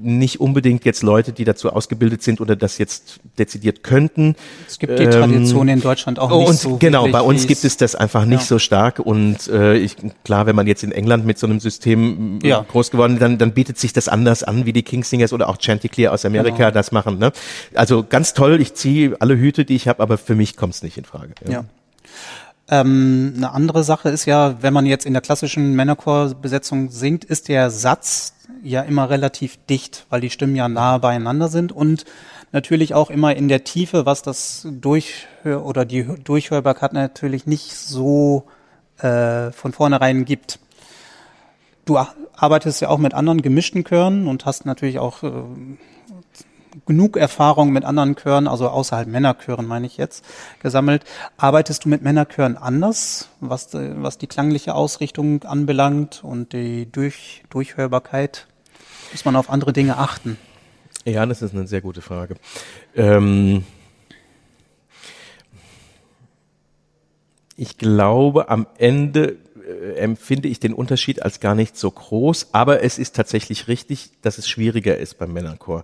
nicht unbedingt jetzt Leute, die dazu ausgebildet sind oder das jetzt dezidiert könnten. Es gibt die ähm, Tradition in Deutschland auch nicht und so. Genau, bei uns gibt es das einfach nicht ja. so stark und äh, ich, klar, wenn man jetzt in England mit so einem System äh, ja. groß geworden, ist, dann, dann bietet sich das anders an, wie die Kingsingers oder auch Chanticleer aus Amerika genau. das machen. Ne? Also ganz toll, ich ziehe alle Hüte, die ich habe, aber für mich kommt es nicht in Frage. ja. ja. Ähm, eine andere Sache ist ja, wenn man jetzt in der klassischen Männerchorbesetzung singt, ist der Satz ja immer relativ dicht, weil die Stimmen ja nahe beieinander sind und natürlich auch immer in der Tiefe, was das Durchhör oder die Durchhörbarkeit natürlich nicht so äh, von vornherein gibt. du arbeitest ja auch mit anderen gemischten Chören und hast natürlich auch äh, genug Erfahrung mit anderen Chören, also außerhalb Männerchören meine ich jetzt, gesammelt. Arbeitest du mit Männerchören anders, was, was die klangliche Ausrichtung anbelangt und die Durch, Durchhörbarkeit? Muss man auf andere Dinge achten? Ja, das ist eine sehr gute Frage. Ähm ich glaube, am Ende äh, empfinde ich den Unterschied als gar nicht so groß, aber es ist tatsächlich richtig, dass es schwieriger ist beim Männerchor.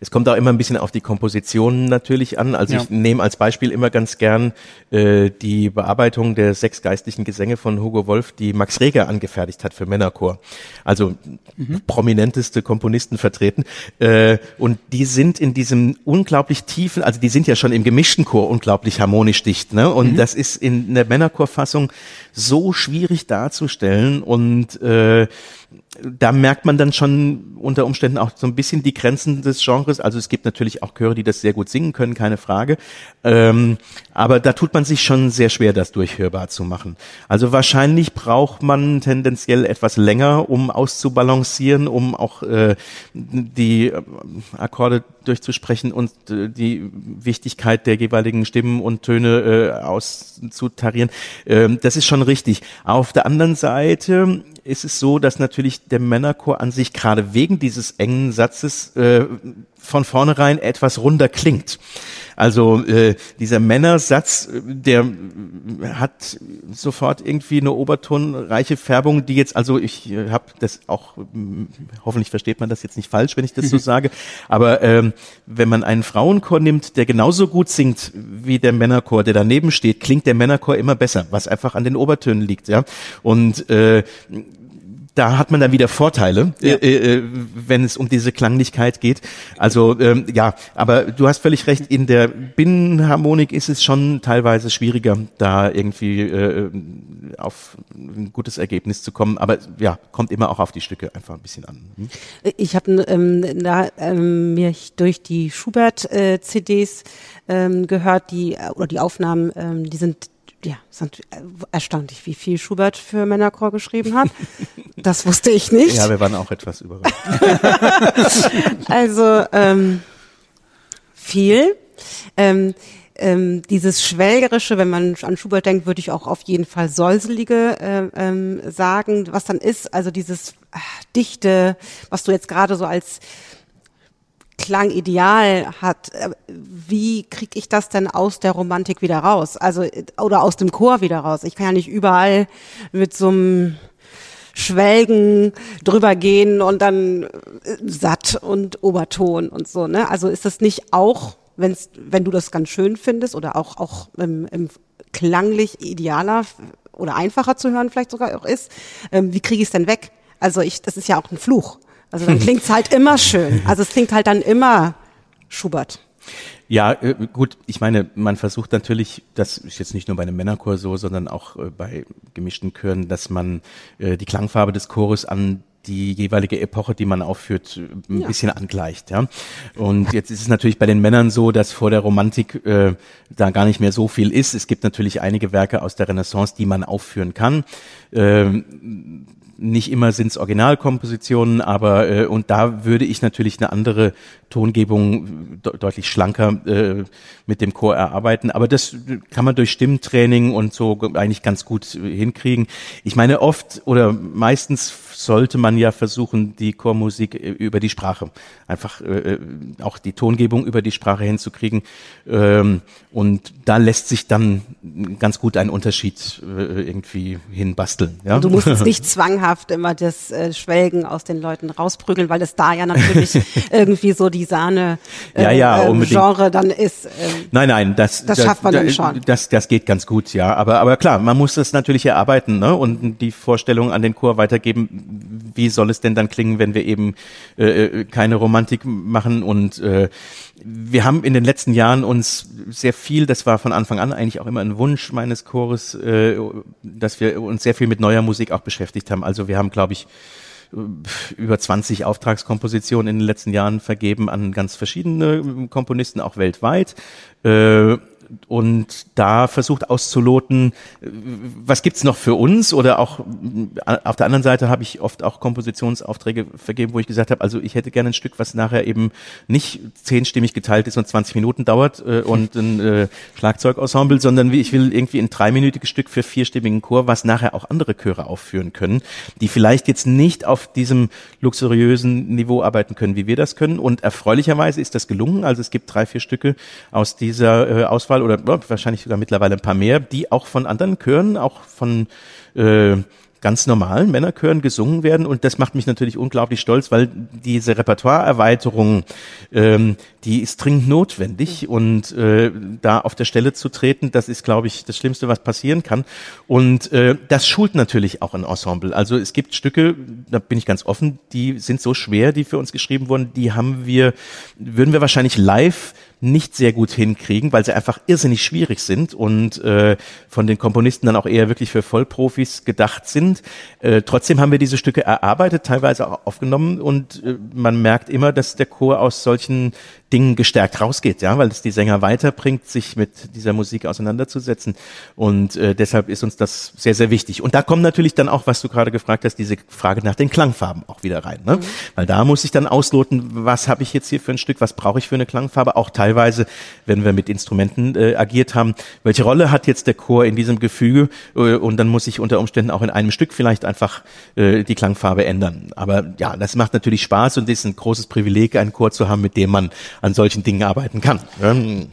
Es kommt auch immer ein bisschen auf die Kompositionen natürlich an. Also ja. ich nehme als Beispiel immer ganz gern äh, die Bearbeitung der sechs geistlichen Gesänge von Hugo Wolf, die Max Reger angefertigt hat für Männerchor. Also mhm. prominenteste Komponisten vertreten. Äh, und die sind in diesem unglaublich tiefen, also die sind ja schon im gemischten Chor unglaublich harmonisch dicht. Ne? Und mhm. das ist in der Männerchorfassung so schwierig darzustellen und äh, da merkt man dann schon unter Umständen auch so ein bisschen die Grenzen des Genres. Also es gibt natürlich auch Chöre, die das sehr gut singen können, keine Frage. Ähm, aber da tut man sich schon sehr schwer, das durchhörbar zu machen. Also wahrscheinlich braucht man tendenziell etwas länger, um auszubalancieren, um auch äh, die äh, Akkorde durchzusprechen und äh, die Wichtigkeit der jeweiligen Stimmen und Töne äh, auszutarieren. Ähm, das ist schon richtig. Auf der anderen Seite ist es so, dass natürlich der Männerchor an sich gerade wegen dieses engen Satzes äh, von vornherein etwas runder klingt. Also äh, dieser Männersatz, der hat sofort irgendwie eine obertonreiche Färbung, die jetzt, also ich äh, habe das auch, hoffentlich versteht man das jetzt nicht falsch, wenn ich das so sage, aber ähm, wenn man einen Frauenchor nimmt, der genauso gut singt wie der Männerchor, der daneben steht, klingt der Männerchor immer besser, was einfach an den Obertönen liegt, ja. Und äh, da hat man dann wieder Vorteile, ja. äh, äh, wenn es um diese Klanglichkeit geht. Also ähm, ja, aber du hast völlig recht, in der Binnenharmonik ist es schon teilweise schwieriger, da irgendwie äh, auf ein gutes Ergebnis zu kommen. Aber ja, kommt immer auch auf die Stücke einfach ein bisschen an. Hm? Ich habe ähm, da, ähm, mich durch die Schubert-CDs äh, ähm, gehört, die oder die Aufnahmen, ähm, die sind ja, sind äh, erstaunlich, wie viel Schubert für Männerchor geschrieben hat. Das wusste ich nicht. Ja, wir waren auch etwas überrascht. also ähm, viel. Ähm, ähm, dieses Schwelgerische, wenn man an Schubert denkt, würde ich auch auf jeden Fall Säuselige äh, ähm, sagen. Was dann ist, also dieses ach, Dichte, was du jetzt gerade so als Klangideal hat, äh, wie kriege ich das denn aus der Romantik wieder raus? Also oder aus dem Chor wieder raus? Ich kann ja nicht überall mit so einem Schwelgen drüber gehen und dann äh, satt und Oberton und so. Ne? Also ist das nicht auch, wenn's, wenn du das ganz schön findest oder auch auch im, im klanglich idealer oder einfacher zu hören vielleicht sogar auch ist, ähm, wie kriege ich es denn weg? Also ich, das ist ja auch ein Fluch. Also dann klingt's halt immer schön. Also es klingt halt dann immer Schubert. Ja, äh, gut, ich meine, man versucht natürlich, das ist jetzt nicht nur bei einem Männerchor so, sondern auch äh, bei gemischten Chören, dass man äh, die Klangfarbe des Chores an die jeweilige Epoche, die man aufführt, ein ja. bisschen angleicht. Ja? Und jetzt ist es natürlich bei den Männern so, dass vor der Romantik äh, da gar nicht mehr so viel ist. Es gibt natürlich einige Werke aus der Renaissance, die man aufführen kann. Ähm, nicht immer sind es Originalkompositionen, aber äh, und da würde ich natürlich eine andere Tongebung de deutlich schlanker äh, mit dem Chor erarbeiten. Aber das kann man durch Stimmtraining und so eigentlich ganz gut hinkriegen. Ich meine, oft oder meistens sollte man ja versuchen, die Chormusik äh, über die Sprache, einfach äh, äh, auch die Tongebung über die Sprache hinzukriegen. Ähm, und da lässt sich dann ganz gut ein Unterschied äh, irgendwie hinbasteln. Ja? du musst jetzt nicht zwanghaft immer das äh, Schwelgen aus den Leuten rausprügeln, weil es da ja natürlich irgendwie so die Sahne äh, ja, ja, äh, Genre dann ist. Ähm, nein, nein, das, das, das schafft man da, dann schon. Das, das geht ganz gut, ja. Aber, aber klar, man muss das natürlich erarbeiten ne? und die Vorstellung an den Chor weitergeben, wie soll es denn dann klingen, wenn wir eben äh, äh, keine Romantik machen? Und äh, wir haben in den letzten Jahren uns sehr viel, das war von Anfang an eigentlich auch immer ein Wunsch meines Chores, äh, dass wir uns sehr viel mit neuer Musik auch beschäftigt haben. Also wir haben, glaube ich, über 20 Auftragskompositionen in den letzten Jahren vergeben an ganz verschiedene Komponisten, auch weltweit. Äh, und da versucht auszuloten, was gibt's noch für uns oder auch äh, auf der anderen Seite habe ich oft auch Kompositionsaufträge vergeben, wo ich gesagt habe, also ich hätte gerne ein Stück, was nachher eben nicht zehnstimmig geteilt ist und 20 Minuten dauert äh, und ein äh, Schlagzeugensemble, sondern ich will irgendwie ein dreiminütiges Stück für vierstimmigen Chor, was nachher auch andere Chöre aufführen können, die vielleicht jetzt nicht auf diesem luxuriösen Niveau arbeiten können, wie wir das können. Und erfreulicherweise ist das gelungen. Also es gibt drei, vier Stücke aus dieser äh, Auswahl oder wahrscheinlich sogar mittlerweile ein paar mehr, die auch von anderen Chören, auch von äh, ganz normalen Männerchören gesungen werden. Und das macht mich natürlich unglaublich stolz, weil diese Repertoireerweiterung, ähm, die ist dringend notwendig. Und äh, da auf der Stelle zu treten, das ist, glaube ich, das Schlimmste, was passieren kann. Und äh, das schult natürlich auch ein Ensemble. Also es gibt Stücke, da bin ich ganz offen, die sind so schwer, die für uns geschrieben wurden, die haben wir, würden wir wahrscheinlich live nicht sehr gut hinkriegen, weil sie einfach irrsinnig schwierig sind und äh, von den Komponisten dann auch eher wirklich für Vollprofis gedacht sind. Äh, trotzdem haben wir diese Stücke erarbeitet, teilweise auch aufgenommen und äh, man merkt immer, dass der Chor aus solchen Dingen gestärkt rausgeht, ja, weil es die Sänger weiterbringt, sich mit dieser Musik auseinanderzusetzen. Und äh, deshalb ist uns das sehr, sehr wichtig. Und da kommt natürlich dann auch, was du gerade gefragt hast, diese Frage nach den Klangfarben auch wieder rein. Ne? Mhm. Weil da muss ich dann ausloten, was habe ich jetzt hier für ein Stück, was brauche ich für eine Klangfarbe, auch teilweise, wenn wir mit Instrumenten äh, agiert haben, welche Rolle hat jetzt der Chor in diesem Gefüge äh, und dann muss ich unter Umständen auch in einem Stück vielleicht einfach äh, die Klangfarbe ändern. Aber ja, das macht natürlich Spaß und ist ein großes Privileg, einen Chor zu haben, mit dem man an solchen Dingen arbeiten kann.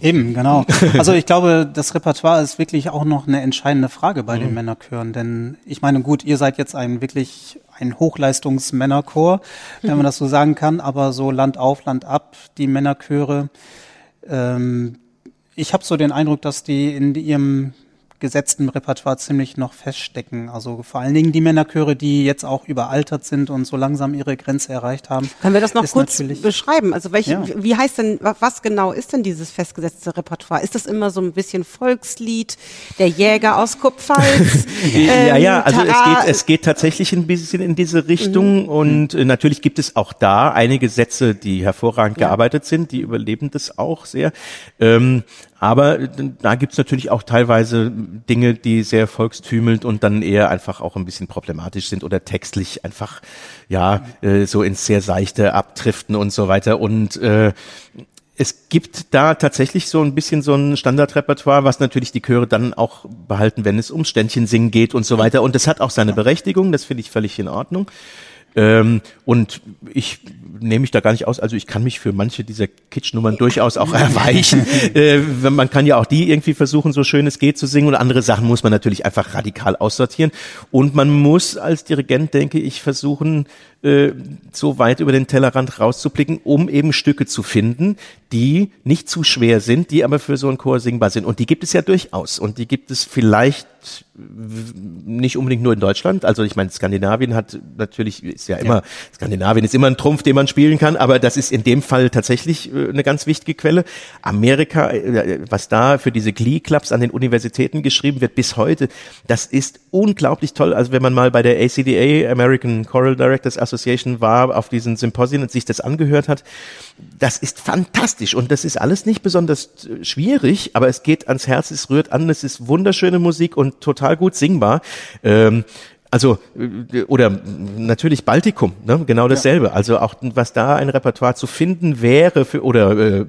Eben, genau. Also ich glaube, das Repertoire ist wirklich auch noch eine entscheidende Frage bei mhm. den Männerchören, denn ich meine, gut, ihr seid jetzt ein wirklich ein Hochleistungsmännerchor, wenn man das so sagen kann, aber so Land auf, Land ab, die Männerchöre, ähm, ich habe so den Eindruck, dass die in ihrem gesetztem Repertoire ziemlich noch feststecken. Also vor allen Dingen die Männerchöre, die jetzt auch überaltert sind und so langsam ihre Grenze erreicht haben. Können wir das noch kurz beschreiben? Also welche, ja. wie heißt denn, was genau ist denn dieses festgesetzte Repertoire? Ist das immer so ein bisschen Volkslied, der Jäger aus Kupfalz? ähm, ja, ja, also es geht, es geht tatsächlich ein bisschen in diese Richtung mhm. und äh, natürlich gibt es auch da einige Sätze, die hervorragend ja. gearbeitet sind, die überleben das auch sehr. Ähm, aber da gibt's natürlich auch teilweise Dinge, die sehr volkstümelnd und dann eher einfach auch ein bisschen problematisch sind oder textlich einfach ja äh, so ins sehr seichte abdriften und so weiter. Und äh, es gibt da tatsächlich so ein bisschen so ein Standardrepertoire, was natürlich die Chöre dann auch behalten, wenn es um Ständchen singen geht und so weiter. Und das hat auch seine Berechtigung, das finde ich völlig in Ordnung. Ähm, und ich nehme mich da gar nicht aus. Also ich kann mich für manche dieser Kitschnummern durchaus auch erweichen. äh, man kann ja auch die irgendwie versuchen, so schön es geht zu singen und andere Sachen muss man natürlich einfach radikal aussortieren. Und man muss als Dirigent, denke ich, versuchen, äh, so weit über den Tellerrand rauszublicken, um eben Stücke zu finden, die nicht zu schwer sind, die aber für so einen Chor singbar sind. Und die gibt es ja durchaus. Und die gibt es vielleicht nicht unbedingt nur in Deutschland. Also ich meine, Skandinavien hat natürlich, ist ja immer, ja. Skandinavien ist immer ein Trumpf, den man spielen kann, aber das ist in dem Fall tatsächlich äh, eine ganz wichtige Quelle. Amerika, äh, was da für diese Glee-Clubs an den Universitäten geschrieben wird bis heute, das ist unglaublich toll. Also wenn man mal bei der ACDA, American Choral Directors Association war, auf diesen Symposien und sich das angehört hat, das ist fantastisch und das ist alles nicht besonders äh, schwierig, aber es geht ans Herz, es rührt an, es ist wunderschöne Musik und total gut singbar. Ähm, also äh, oder natürlich Baltikum, ne? genau dasselbe. Ja. Also auch was da ein Repertoire zu finden wäre für oder äh,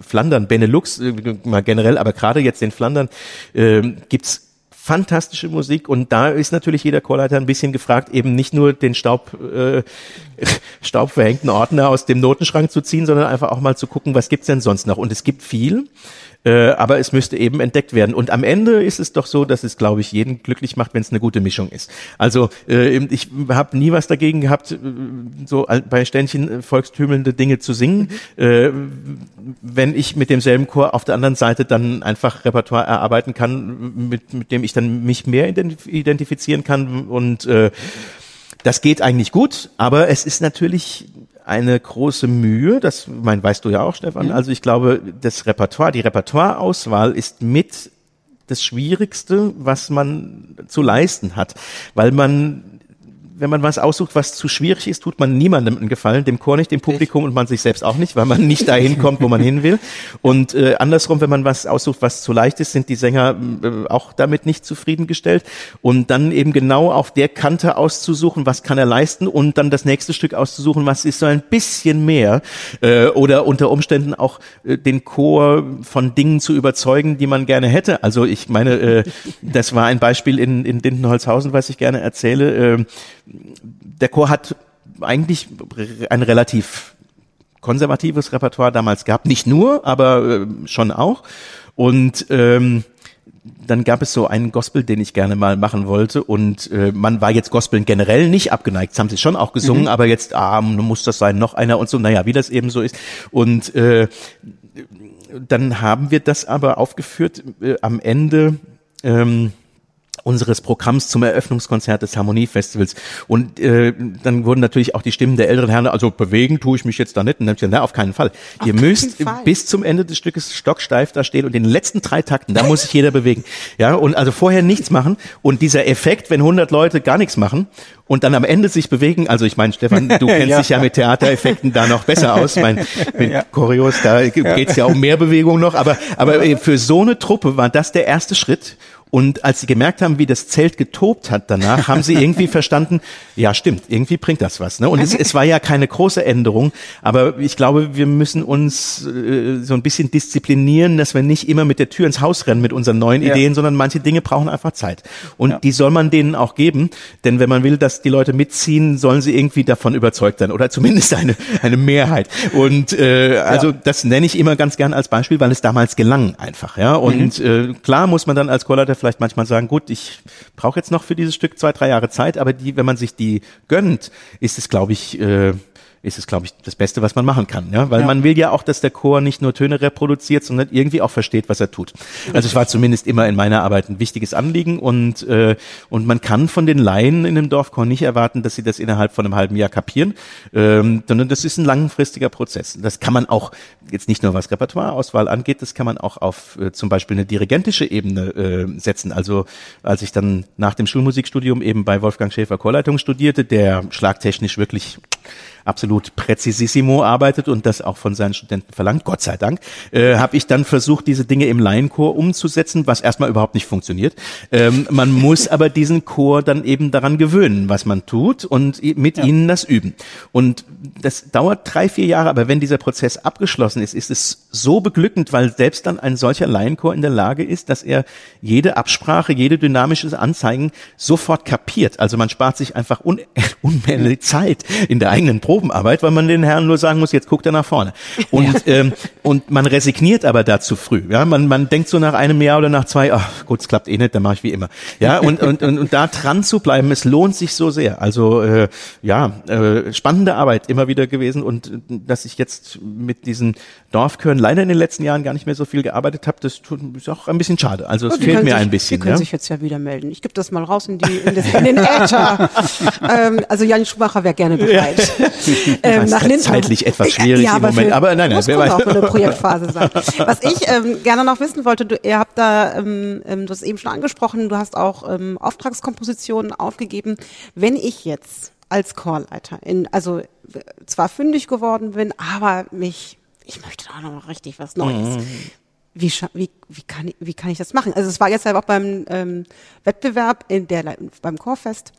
Flandern, Benelux äh, mal generell, aber gerade jetzt in Flandern äh, gibt's fantastische Musik und da ist natürlich jeder Chorleiter ein bisschen gefragt, eben nicht nur den Staub, äh, staubverhängten Ordner aus dem Notenschrank zu ziehen, sondern einfach auch mal zu gucken, was gibt's denn sonst noch. Und es gibt viel. Äh, aber es müsste eben entdeckt werden. Und am Ende ist es doch so, dass es, glaube ich, jeden glücklich macht, wenn es eine gute Mischung ist. Also äh, ich habe nie was dagegen gehabt, äh, so bei Ständchen äh, volkstümelnde Dinge zu singen. Mhm. Äh, wenn ich mit demselben Chor auf der anderen Seite dann einfach Repertoire erarbeiten kann, mit, mit dem ich dann mich mehr identifizieren kann und äh, das geht eigentlich gut, aber es ist natürlich eine große Mühe, das mein, weißt du ja auch, Stefan. Ja. Also ich glaube, das Repertoire, die Repertoireauswahl ist mit das Schwierigste, was man zu leisten hat, weil man wenn man was aussucht, was zu schwierig ist, tut man niemandem einen Gefallen, dem Chor nicht, dem Publikum und man sich selbst auch nicht, weil man nicht dahin kommt, wo man hin will. Und äh, andersrum, wenn man was aussucht, was zu leicht ist, sind die Sänger äh, auch damit nicht zufriedengestellt. Und dann eben genau auf der Kante auszusuchen, was kann er leisten und dann das nächste Stück auszusuchen, was ist so ein bisschen mehr äh, oder unter Umständen auch äh, den Chor von Dingen zu überzeugen, die man gerne hätte. Also ich meine, äh, das war ein Beispiel in, in Dindenholzhausen, was ich gerne erzähle. Äh, der Chor hat eigentlich ein relativ konservatives Repertoire damals gehabt. Nicht nur, aber äh, schon auch. Und ähm, dann gab es so einen Gospel, den ich gerne mal machen wollte und äh, man war jetzt Gospeln generell nicht abgeneigt, das haben sie schon auch gesungen, mhm. aber jetzt, ah, muss das sein, noch einer und so, naja, wie das eben so ist. Und äh, dann haben wir das aber aufgeführt äh, am Ende ähm, unseres Programms zum Eröffnungskonzert des Harmoniefestivals. Und äh, dann wurden natürlich auch die Stimmen der älteren Herren, also bewegen tue ich mich jetzt da nicht. Und dann habe ich gesagt, na, auf keinen Fall. Auf Ihr müsst Fall. bis zum Ende des Stückes stocksteif da stehen und in den letzten drei Takten, da muss sich jeder bewegen. Ja, und also vorher nichts machen. Und dieser Effekt, wenn 100 Leute gar nichts machen und dann am Ende sich bewegen, also ich meine, Stefan, du kennst ja. dich ja mit Theatereffekten da noch besser aus. Ich meine, mit ja. Choreos, da geht's ja um mehr Bewegung noch. Aber, aber für so eine Truppe war das der erste Schritt. Und als sie gemerkt haben, wie das Zelt getobt hat danach, haben sie irgendwie verstanden, ja stimmt, irgendwie bringt das was. Ne? Und es, es war ja keine große Änderung, aber ich glaube, wir müssen uns äh, so ein bisschen disziplinieren, dass wir nicht immer mit der Tür ins Haus rennen mit unseren neuen ja. Ideen, sondern manche Dinge brauchen einfach Zeit. Und ja. die soll man denen auch geben, denn wenn man will, dass die Leute mitziehen, sollen sie irgendwie davon überzeugt sein oder zumindest eine, eine Mehrheit. Und äh, also ja. das nenne ich immer ganz gern als Beispiel, weil es damals gelang einfach. Ja. Und mhm. äh, klar muss man dann als Chorleiter vielleicht manchmal sagen, gut, ich brauche jetzt noch für dieses Stück zwei, drei Jahre Zeit, aber die, wenn man sich die gönnt, ist es, glaube ich, äh, ist es, glaube ich, das Beste, was man machen kann. Ja? Weil ja. man will ja auch, dass der Chor nicht nur Töne reproduziert, sondern irgendwie auch versteht, was er tut. Also es war zumindest immer in meiner Arbeit ein wichtiges Anliegen und, äh, und man kann von den Laien in dem Dorfchor nicht erwarten, dass sie das innerhalb von einem halben Jahr kapieren, ähm, sondern das ist ein langfristiger Prozess. Das kann man auch, jetzt nicht nur was Repertoireauswahl angeht, das kann man auch auf äh, zum Beispiel eine dirigentische Ebene äh, setzen. Also als ich dann nach dem Schulmusikstudium eben bei Wolfgang Schäfer Chorleitung studierte, der schlagtechnisch wirklich absolut präzisissimo arbeitet und das auch von seinen Studenten verlangt, Gott sei Dank, äh, habe ich dann versucht, diese Dinge im Laienchor umzusetzen, was erstmal überhaupt nicht funktioniert. Ähm, man muss aber diesen Chor dann eben daran gewöhnen, was man tut und mit ja. ihnen das üben. Und das dauert drei, vier Jahre, aber wenn dieser Prozess abgeschlossen ist, ist es so beglückend, weil selbst dann ein solcher Laienchor in der Lage ist, dass er jede Absprache, jede dynamische Anzeigen sofort kapiert. Also man spart sich einfach un unendliche Zeit in der eigenen Probe Probenarbeit, weil man den Herrn nur sagen muss, jetzt guckt er nach vorne. Und, ja. ähm, und man resigniert aber da zu früh. Ja, man, man denkt so nach einem Jahr oder nach zwei, ach gut, es klappt eh nicht, dann mache ich wie immer. Ja, und, und, und, und da dran zu bleiben, es lohnt sich so sehr. Also äh, ja, äh, spannende Arbeit immer wieder gewesen und äh, dass ich jetzt mit diesen Dorfchören leider in den letzten Jahren gar nicht mehr so viel gearbeitet habe, das ist auch ein bisschen schade. Also es oh, fehlt mir sich, ein bisschen. Die können ja? sich jetzt ja wieder melden. Ich gebe das mal raus in, die, in, das, in den Äther. ähm, also Jan Schumacher wäre gerne bereit. Ja. ähm, nach Linden. zeitlich etwas schwierig ja, im Moment, für, aber nein, nein, wer weiß. auch eine Projektphase sein. Was ich ähm, gerne noch wissen wollte, du, ihr habt da, ähm, ähm, du hast eben schon angesprochen, du hast auch ähm, Auftragskompositionen aufgegeben. Wenn ich jetzt als Chorleiter in, also zwar fündig geworden bin, aber mich, ich möchte da noch richtig was Neues. Mhm. Wie, wie, wie, kann ich, wie kann ich das machen? Also es war jetzt ja auch beim ähm, Wettbewerb in der beim Chorfest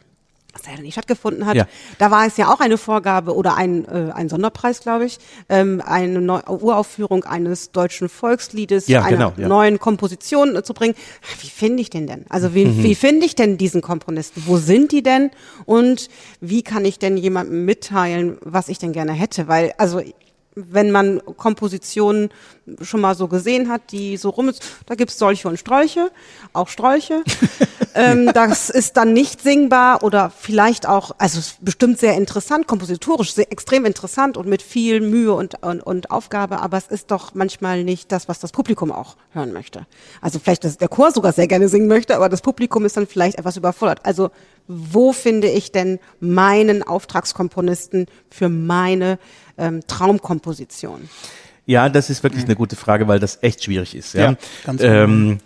was leider nicht stattgefunden hat. Ja. Da war es ja auch eine Vorgabe oder ein, äh, ein Sonderpreis, glaube ich, ähm, eine Neu Uraufführung eines deutschen Volksliedes, ja, einer genau, ja. neuen Komposition äh, zu bringen. Wie finde ich den denn? Also wie, mhm. wie finde ich denn diesen Komponisten? Wo sind die denn? Und wie kann ich denn jemandem mitteilen, was ich denn gerne hätte? Weil, also wenn man Kompositionen schon mal so gesehen hat, die so rum ist, da gibt's solche und Sträuche, auch Sträuche. ähm, das ist dann nicht singbar oder vielleicht auch, also bestimmt sehr interessant, kompositorisch sehr extrem interessant und mit viel Mühe und, und, und Aufgabe, aber es ist doch manchmal nicht das, was das Publikum auch hören möchte. Also vielleicht, dass der Chor sogar sehr gerne singen möchte, aber das Publikum ist dann vielleicht etwas überfordert. Also wo finde ich denn meinen Auftragskomponisten für meine ähm, Traumkomposition? Ja, das ist wirklich eine gute Frage, weil das echt schwierig ist. Ja, ja ganz ähm,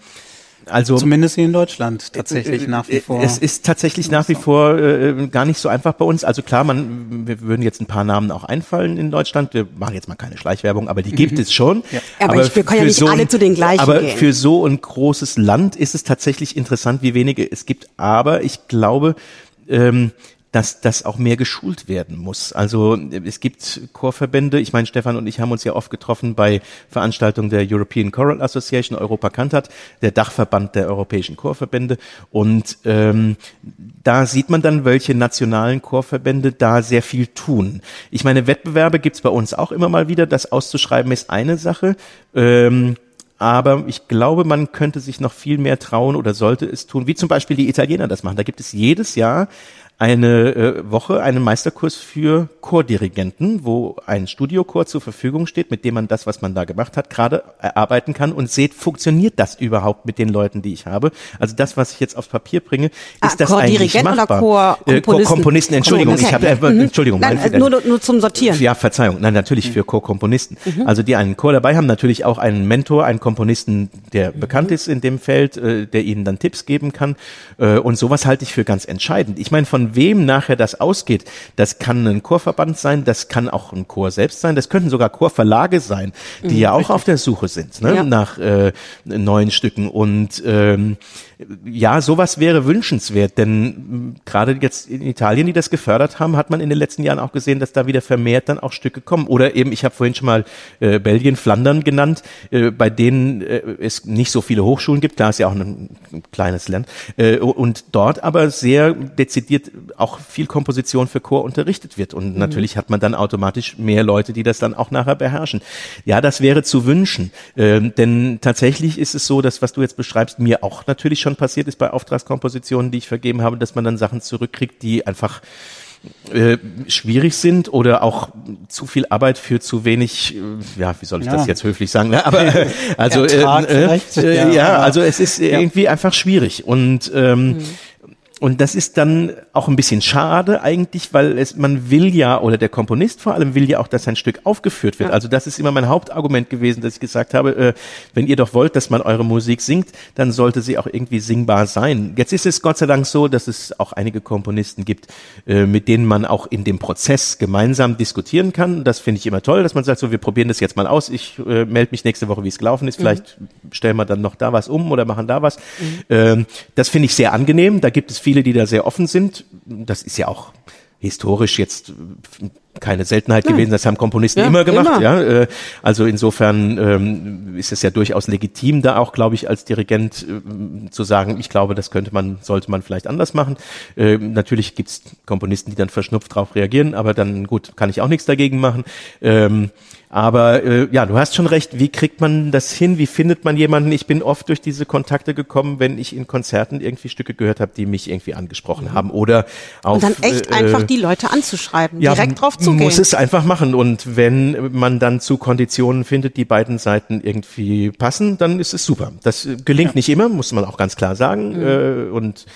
Also zumindest hier in Deutschland tatsächlich äh, nach wie vor. Es ist tatsächlich nach wie vor äh, gar nicht so einfach bei uns. Also klar, man wir würden jetzt ein paar Namen auch einfallen in Deutschland. Wir machen jetzt mal keine Schleichwerbung, aber die gibt Mhm. es schon. Ja. Aber ich- wir können ja für nicht ein- alle zu den gleichen Aber gehen. für so ein großes Land ist es tatsächlich interessant, wie wenige es gibt. Aber ich glaube, ähm, dass das auch mehr geschult werden muss. Also es gibt Chorverbände, ich meine, Stefan und ich haben uns ja oft getroffen bei Veranstaltungen der European Choral Association, Europa Cantat, der Dachverband der europäischen Chorverbände. Und ähm, da sieht man dann, welche nationalen Chorverbände da sehr viel tun. Ich meine, Wettbewerbe gibt's bei uns auch immer mal wieder. Das auszuschreiben ist eine Sache. Ähm, aber ich glaube, man könnte sich noch viel mehr trauen oder sollte es tun, wie zum Beispiel die Italiener das machen. Da gibt es jedes Jahr eine äh, Woche einen Meisterkurs für Chordirigenten, wo ein Studiochor zur Verfügung steht, mit dem man das, was man da gemacht hat, gerade erarbeiten kann und seht, funktioniert das überhaupt mit den Leuten, die ich habe? Also das, was ich jetzt aufs Papier bringe, ist Ah, das eigentlich Chordirigent oder machbar? Äh, Chorkomponisten? Chorkomponisten, Entschuldigung, ich habe, äh, Mhm. Entschuldigung, Nein, mein äh, nur, nur zum Sortieren. ja, Verzeihung. Nein, natürlich für Chorkomponisten. Mhm. Also die einen Chor dabei haben, natürlich auch einen Mentor, einen Komponisten, der Mhm. bekannt ist in dem Feld, äh, der ihnen dann Tipps geben kann. Äh, und sowas halte ich für ganz entscheidend. Ich meine, von wem nachher das ausgeht, das kann ein Chorverband sein, das kann auch ein Chor selbst sein, das könnten sogar Chorverlage sein, die ja auch auf der Suche sind ne? Mhm, Ja. nach äh, neuen Stücken. Und ähm, ja, sowas wäre wünschenswert, denn gerade jetzt in Italien, die das gefördert haben, hat man in den letzten Jahren auch gesehen, dass da wieder vermehrt dann auch Stücke kommen. Oder eben, ich habe vorhin schon mal äh, Belgien, Flandern genannt, äh, bei denen äh, es nicht so viele Hochschulen gibt, klar ist ja auch ein, ein kleines Land, äh, und dort aber sehr dezidiert auch viel Komposition für Chor unterrichtet wird. Und natürlich hat man dann automatisch mehr Leute, die das dann auch nachher beherrschen. Ja, das wäre zu wünschen, ähm, denn tatsächlich ist es so, dass was du jetzt beschreibst, mir auch natürlich schon passiert ist bei Auftragskompositionen, die ich vergeben habe, dass man dann Sachen zurückkriegt, die einfach äh, schwierig sind oder auch zu viel Arbeit für zu wenig, äh, ja, wie soll ich Ja. das jetzt höflich sagen? Ne? Aber äh, also äh, äh, äh, ja, ja, also es ist irgendwie einfach schwierig und ähm, und das ist dann auch ein bisschen schade eigentlich, weil es, man will ja, oder der Komponist vor allem will ja auch, dass sein Stück aufgeführt wird. Also das ist immer mein Hauptargument gewesen, dass ich gesagt habe, äh, wenn ihr doch wollt, dass man eure Musik singt, dann sollte sie auch irgendwie singbar sein. Jetzt ist es Gott sei Dank so, dass es auch einige Komponisten gibt, äh, mit denen man auch in dem Prozess gemeinsam diskutieren kann. Das finde ich immer toll, dass man sagt, so wir probieren das jetzt mal aus. Ich äh, melde mich nächste Woche, wie es gelaufen ist. Vielleicht stellen wir dann noch da was um oder machen da was. Ähm, das finde ich sehr angenehm. Da gibt es viele, die da sehr offen sind. Das ist ja auch historisch jetzt keine Seltenheit gewesen. Das haben Komponisten Ja, immer gemacht. immer. Ja, äh, also insofern ähm, ist es ja durchaus legitim, da auch, glaube ich, als Dirigent äh, zu sagen, ich glaube, das könnte man, sollte man vielleicht anders machen. Äh, natürlich gibt's Komponisten, die dann verschnupft darauf reagieren, aber dann gut, kann ich auch nichts dagegen machen. Aber äh, ja, du hast schon recht. Wie kriegt man das hin? Wie findet man jemanden? Ich bin oft durch diese Kontakte gekommen, wenn ich in Konzerten irgendwie Stücke gehört habe, die mich irgendwie angesprochen haben oder auf Und dann echt äh, einfach die Leute anzuschreiben, ja, direkt drauf zugehen. muss es einfach machen. Und wenn man dann zu Konditionen findet, die beiden Seiten irgendwie passen, dann ist es super. Das äh, gelingt nicht immer, muss man auch ganz klar sagen. Äh, und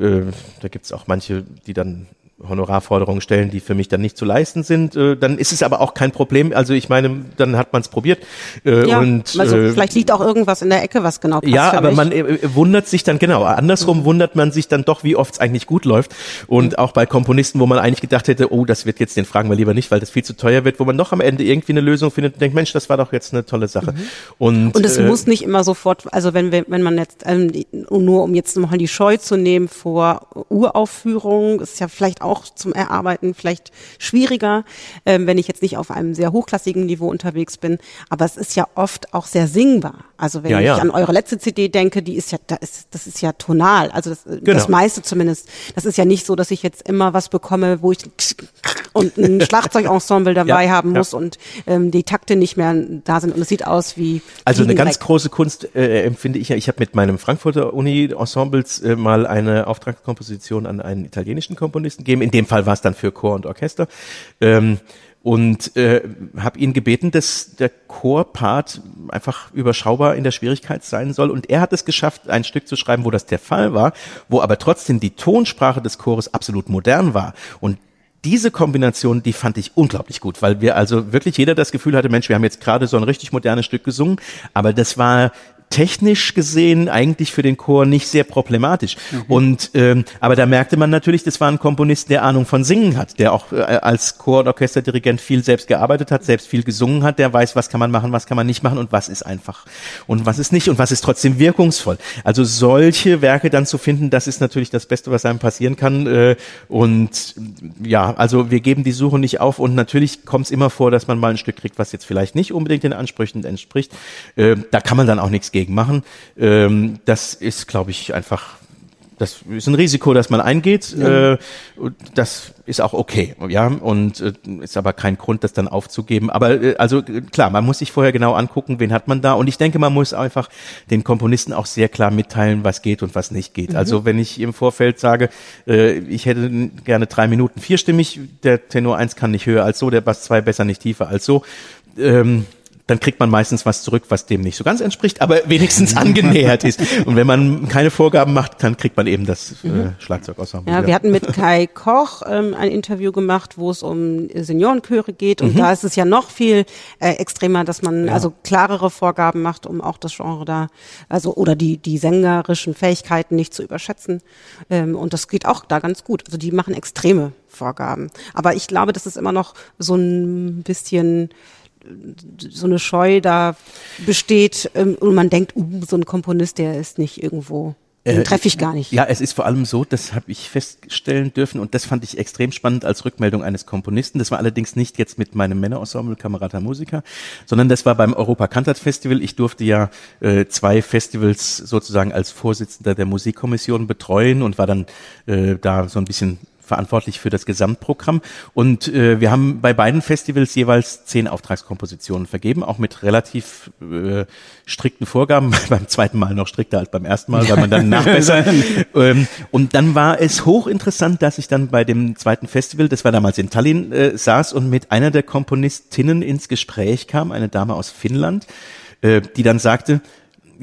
äh, da gibt's auch manche, die dann Honorarforderungen stellen, die für mich dann nicht zu leisten sind, äh, dann ist es aber auch kein Problem. Also ich meine, dann hat man es probiert. Äh, ja, und, also äh, vielleicht liegt auch irgendwas in der Ecke, was genau passt ja, aber mich. man äh, wundert sich dann genau. Andersrum Mhm. wundert man sich dann doch, wie oft es eigentlich gut läuft. Und auch bei Komponisten, wo man eigentlich gedacht hätte, oh, das wird jetzt, den fragen wir lieber nicht, weil das viel zu teuer wird, wo man doch am Ende irgendwie eine Lösung findet und denkt, Mensch, das war doch jetzt eine tolle Sache. Und, Mhm. Und es äh, muss nicht immer sofort, also wenn wir, wenn man jetzt, ähm, nur um jetzt nochmal die Scheu zu nehmen vor Uraufführungen, ist ja vielleicht auch zum Erarbeiten vielleicht schwieriger, ähm, wenn ich jetzt nicht auf einem sehr hochklassigen Niveau unterwegs bin. Aber es ist ja oft auch sehr singbar. Also wenn Ja, ich ja. an eure letzte CD denke, die ist ja, da ist, das ist ja tonal. Also das, Genau. das meiste zumindest. Das ist ja nicht so, dass ich jetzt immer was bekomme, wo ich und ein Schlagzeugensemble dabei Ja, haben muss und ähm, die Takte nicht mehr da sind und es sieht aus wie Also eine ganz große Kunst äh, empfinde ich ja. Ich habe mit meinem Frankfurter Uni-Ensembles äh, mal eine Auftragskomposition an einen italienischen Komponisten gegeben. In dem Fall war es dann für Chor und Orchester. Ähm, und äh, habe ihn gebeten, dass der Chorpart einfach überschaubar in der Schwierigkeit sein soll. Und er hat es geschafft, ein Stück zu schreiben, wo das der Fall war, wo aber trotzdem die Tonsprache des Chores absolut modern war. Und diese Kombination, die fand ich unglaublich gut, weil wir also wirklich jeder das Gefühl hatte, Mensch, wir haben jetzt gerade so ein richtig modernes Stück gesungen, aber das war technisch gesehen eigentlich für den Chor nicht sehr problematisch. Mhm. Und ähm, aber da merkte man natürlich, das war ein Komponist, der Ahnung von Singen hat, der auch äh, als Chor- und Orchesterdirigent viel selbst gearbeitet hat, selbst viel gesungen hat, der weiß, was kann man machen, was kann man nicht machen und was ist einfach und was ist nicht und was ist trotzdem wirkungsvoll. Also solche Werke dann zu finden, das ist natürlich das Beste, was einem passieren kann. Äh, und ja, also wir geben die Suche nicht auf und natürlich kommt es immer vor, dass man mal ein Stück kriegt, was jetzt vielleicht nicht unbedingt den Ansprüchen entspricht. Äh, da kann man dann auch nichts gegen machen. Ähm, das ist, glaube ich, einfach das ist ein Risiko, das man eingeht. Ja. Äh, das ist auch okay, ja, und äh, ist aber kein Grund, das dann aufzugeben. Aber äh, also klar, man muss sich vorher genau angucken, wen hat man da. Und ich denke, man muss einfach den Komponisten auch sehr klar mitteilen, was geht und was nicht geht. Mhm. Also wenn ich im Vorfeld sage, äh, ich hätte gerne drei Minuten vierstimmig, der Tenor eins kann nicht höher als so, der Bass zwei besser nicht tiefer als so. Ähm, dann kriegt man meistens was zurück, was dem nicht so ganz entspricht, aber wenigstens angenähert ist. Und wenn man keine Vorgaben macht, dann kriegt man eben das äh, mhm. Schlagzeug aus. Ja, wir hatten mit Kai Koch ähm, ein Interview gemacht, wo es um Seniorenchöre geht und mhm. da ist es ja noch viel äh, extremer, dass man ja. also klarere Vorgaben macht, um auch das Genre da, also oder die die sängerischen Fähigkeiten nicht zu überschätzen. Ähm, und das geht auch da ganz gut. Also die machen extreme Vorgaben. Aber ich glaube, das ist immer noch so ein bisschen so eine Scheu da besteht ähm, und man denkt, uh, so ein Komponist, der ist nicht irgendwo den äh, treffe ich gar nicht. Ja, es ist vor allem so, das habe ich feststellen dürfen und das fand ich extrem spannend als Rückmeldung eines Komponisten. Das war allerdings nicht jetzt mit meinem Männerensemble Kamerata Musiker, sondern das war beim Europa Kantat Festival. Ich durfte ja äh, zwei Festivals sozusagen als Vorsitzender der Musikkommission betreuen und war dann äh, da so ein bisschen verantwortlich für das Gesamtprogramm. Und äh, wir haben bei beiden Festivals jeweils zehn Auftragskompositionen vergeben, auch mit relativ äh, strikten Vorgaben. beim zweiten Mal noch strikter als beim ersten Mal, weil man dann nachbessert. ähm, und dann war es hochinteressant, dass ich dann bei dem zweiten Festival, das war damals in Tallinn, äh, saß und mit einer der Komponistinnen ins Gespräch kam, eine Dame aus Finnland, äh, die dann sagte,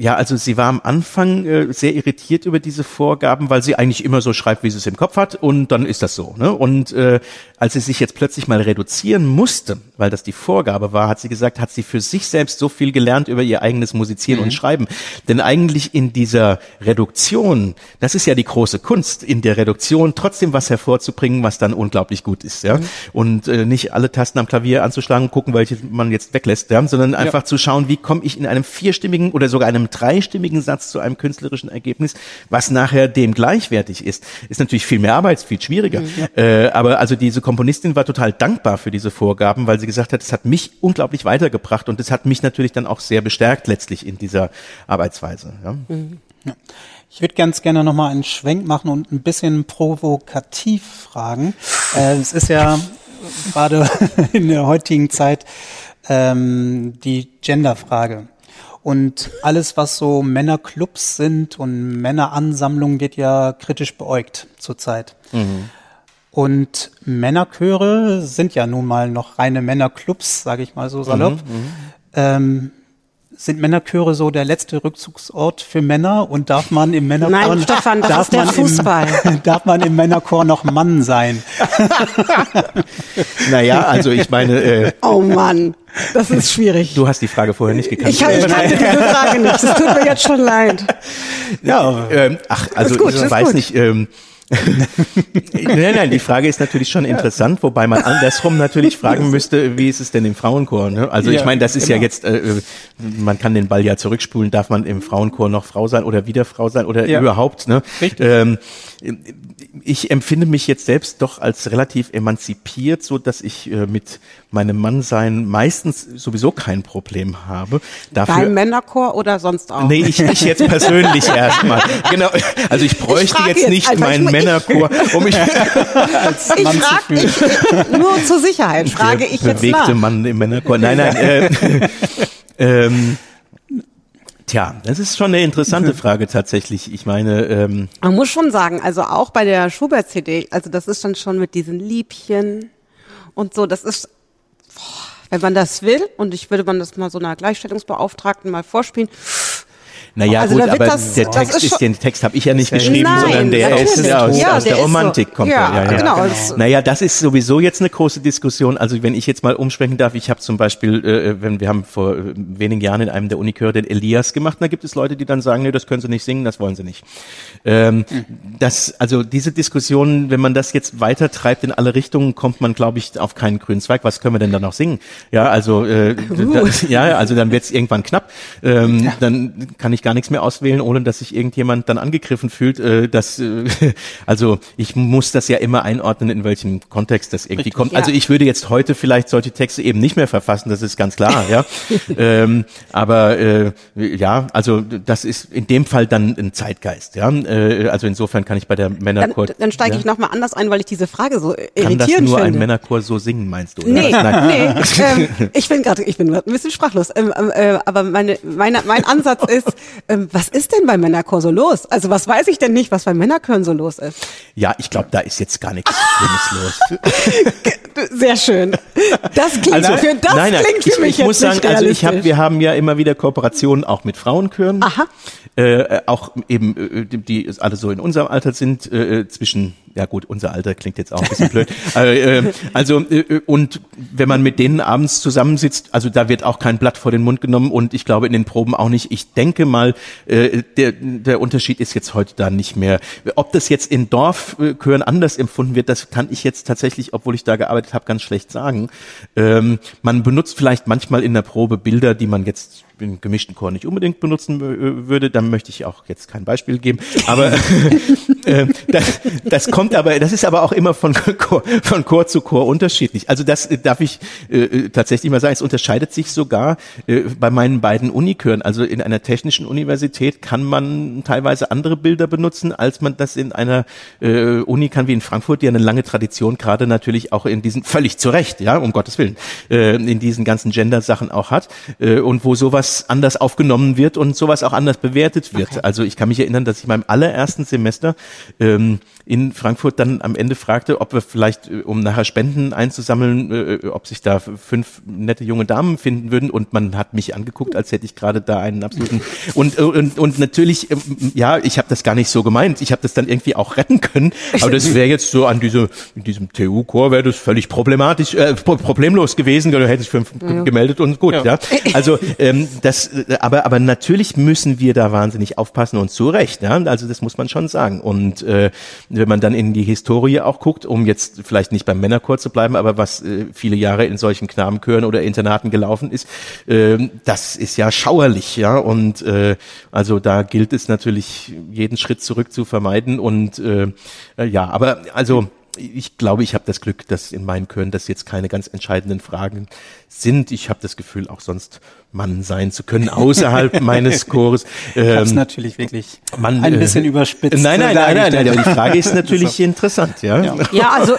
ja, also sie war am Anfang äh, sehr irritiert über diese Vorgaben, weil sie eigentlich immer so schreibt, wie sie es im Kopf hat und dann ist das so. Ne? Und äh, als sie sich jetzt plötzlich mal reduzieren musste, weil das die Vorgabe war, hat sie gesagt, hat sie für sich selbst so viel gelernt über ihr eigenes Musizieren mhm. und Schreiben. Denn eigentlich in dieser Reduktion, das ist ja die große Kunst, in der Reduktion trotzdem was hervorzubringen, was dann unglaublich gut ist. Ja? Mhm. Und äh, nicht alle Tasten am Klavier anzuschlagen und gucken, welche man jetzt weglässt, ja? sondern einfach ja. zu schauen, wie komme ich in einem vierstimmigen oder sogar einem dreistimmigen Satz zu einem künstlerischen Ergebnis, was nachher dem gleichwertig ist. Ist natürlich viel mehr Arbeit, viel schwieriger. Mhm, ja. äh, aber also diese Komponistin war total dankbar für diese Vorgaben, weil sie gesagt hat, es hat mich unglaublich weitergebracht und es hat mich natürlich dann auch sehr bestärkt letztlich in dieser Arbeitsweise. Ja. Mhm. Ja. Ich würde ganz gerne nochmal einen Schwenk machen und ein bisschen provokativ fragen. Äh, es ist ja gerade in der heutigen Zeit ähm, die Genderfrage. Und alles, was so Männerclubs sind und Männeransammlungen, wird ja kritisch beäugt zurzeit. Mhm. Und Männerchöre sind ja nun mal noch reine Männerclubs, sage ich mal so salopp. Mhm, mhm. ähm, sind Männerchöre so der letzte Rückzugsort für Männer und darf man im Männerchor Nein, Stefan, das darf ist der man Fußball. Im, darf man im Männerchor noch Mann sein? naja, also ich meine. Äh, oh Mann, das ist schwierig. Du hast die Frage vorher nicht gekannt. Ich, hab, ich kannte diese Frage nicht. Das tut mir jetzt schon leid. Ja, ähm, ach, also gut, ich weiß gut. nicht. Ähm, nein, nein, die Frage ist natürlich schon interessant, wobei man andersrum natürlich fragen müsste, wie ist es denn im Frauenchor? Ne? Also ja, ich meine, das ist genau. ja jetzt, äh, man kann den Ball ja zurückspulen, darf man im Frauenchor noch Frau sein oder wieder Frau sein oder ja. überhaupt? Ne? Ähm, ich empfinde mich jetzt selbst doch als relativ emanzipiert, so dass ich äh, mit meinem Mannsein meistens sowieso kein Problem habe. Dafür, Beim Männerchor oder sonst auch? Nee, ich, ich jetzt persönlich erstmal. Genau. Also ich bräuchte ich jetzt, jetzt nicht meinen Männerchor, um mich als ich Mann frag, zu fühlen. Ich, nur zur Sicherheit frage Der ich jetzt bewegte nach. Mann im Männerchor. Nein, nein. Äh, ähm, Tja, das ist schon eine interessante Frage tatsächlich. Ich meine, ähm man muss schon sagen, also auch bei der Schubert-CD, also das ist dann schon mit diesen Liebchen und so, das ist, boah, wenn man das will, und ich würde man das mal so einer Gleichstellungsbeauftragten mal vorspielen, Naja, Also gut, da aber das- der Text ist ist, den Text habe ich ja nicht Nein, geschrieben, sondern der ist ja aus, Ja, aus der der ist so- Romantik kommt ja, er. Ja, ja. genau. genau. Naja, das ist sowieso jetzt eine große Diskussion. Also wenn ich jetzt mal umschwenken darf, ich habe zum Beispiel, äh, wenn wir haben vor äh, wenigen Jahren in einem der Unichöre den Elias gemacht, da gibt es Leute, die dann sagen, nee, das können sie nicht singen, das wollen sie nicht. Ähm, das, also diese Diskussion, wenn man das jetzt weiter treibt in alle Richtungen, kommt man, glaube ich, auf keinen grünen Zweig. Was können wir denn da noch singen? Ja, also äh, da, ja, also dann wird es irgendwann knapp. Ähm, Dann kann ich gar nichts mehr auswählen, ohne dass sich irgendjemand dann angegriffen fühlt. Äh, das, äh, also ich muss das ja immer einordnen, in welchem Kontext das irgendwie kommt. Also ja. ich würde jetzt heute vielleicht solche Texte eben nicht mehr verfassen, das ist ganz klar, ja. ähm, aber äh, ja, also das ist in dem Fall dann ein Zeitgeist, ja. Äh, also insofern kann ich bei der Dann, Männerchor. dann steige ja? ich nochmal anders ein, weil ich diese Frage so Kann das irritierend nur ein finde. Männerchor so singen, meinst du? oder? Nee, Nein. nee. Ähm, ich bin gerade, ich bin grad ein bisschen sprachlos. Ähm, ähm, äh, aber meine, meine, mein Ansatz ist, ähm, was ist denn beim Männerchor so los? Also was weiß ich denn nicht, was beim Männerchören so los ist? Ja, ich glaube, da ist jetzt gar nichts Schlimmes los. Sehr schön. Das klingt für das nein, nein, klingt für ich, mich ich jetzt muss sagen, also ich hab, wir haben ja immer wieder Kooperationen auch mit Frauenchören. Aha. Äh, auch eben, äh, die, alle so in unserem Alter sind, äh, zwischen, ja gut, unser Alter klingt jetzt auch ein bisschen blöd. äh, äh, also, äh, und wenn man mit denen abends zusammensitzt, also da wird auch kein Blatt vor den Mund genommen und ich glaube in den Proben auch nicht. Ich denke mal, äh, der, der Unterschied ist jetzt heute da nicht mehr. Ob das jetzt in Dorfchören anders empfunden wird, das kann ich jetzt tatsächlich, obwohl ich da gearbeitet habe, ganz schlecht sagen. Ähm, man benutzt vielleicht manchmal in der Probe Bilder, die man jetzt im gemischten Chor nicht unbedingt benutzen äh, würde, dann möchte ich auch jetzt kein Beispiel geben. Aber äh, das, das kommt aber, das ist aber auch immer von Chor, von Chor zu Chor unterschiedlich. Also das äh, darf ich äh, tatsächlich mal sagen. Es unterscheidet sich sogar äh, bei meinen beiden Unichören. Also in einer technischen Universität kann man teilweise andere Bilder benutzen, als man das in einer äh, Uni kann wie in Frankfurt, die eine lange Tradition gerade natürlich auch in diesen völlig zu Recht, ja, um Gottes Willen, äh, in diesen ganzen Gender-Sachen auch hat äh, und wo sowas anders aufgenommen wird und sowas auch anders bewertet wird. Also ich kann mich erinnern, dass ich meinem allerersten Semester ähm, in Frankfurt dann am Ende fragte, ob wir vielleicht, äh, um nachher Spenden einzusammeln, äh, ob sich da fünf nette junge Damen finden würden und man hat mich angeguckt, als hätte ich gerade da einen absoluten und äh, und, und natürlich, ähm, ja, ich habe das gar nicht so gemeint. Ich habe das dann irgendwie auch retten können, aber das wäre jetzt so an diese, in diesem TU-Chor wäre das völlig problematisch, äh, pro- problemlos gewesen. Du hättest fünf ge- gemeldet und gut, ja. Also ähm, das, äh, aber aber natürlich müssen wir da wahnsinnig aufpassen und zu Recht, ja. Also das muss man schon sagen. Und äh, wenn man dann in die Historie auch guckt, um jetzt vielleicht nicht beim Männerchor zu bleiben, aber was äh, viele Jahre in solchen Knabenchören oder Internaten gelaufen ist, äh, das ist ja schauerlich, ja. Und äh, also da gilt es natürlich, jeden Schritt zurück zu vermeiden. Und äh, ja, aber also ich glaube, ich habe das Glück, dass in meinen Chören das jetzt keine ganz entscheidenden Fragen sind. Ich habe das Gefühl, auch sonst Mann sein zu können außerhalb meines Chores. Ich hab's Ähm, natürlich wirklich man, ein äh, bisschen überspitzt. Nein, nein, nein, nein, nein, aber die Frage ist natürlich interessant, ja. Ja. Ja, also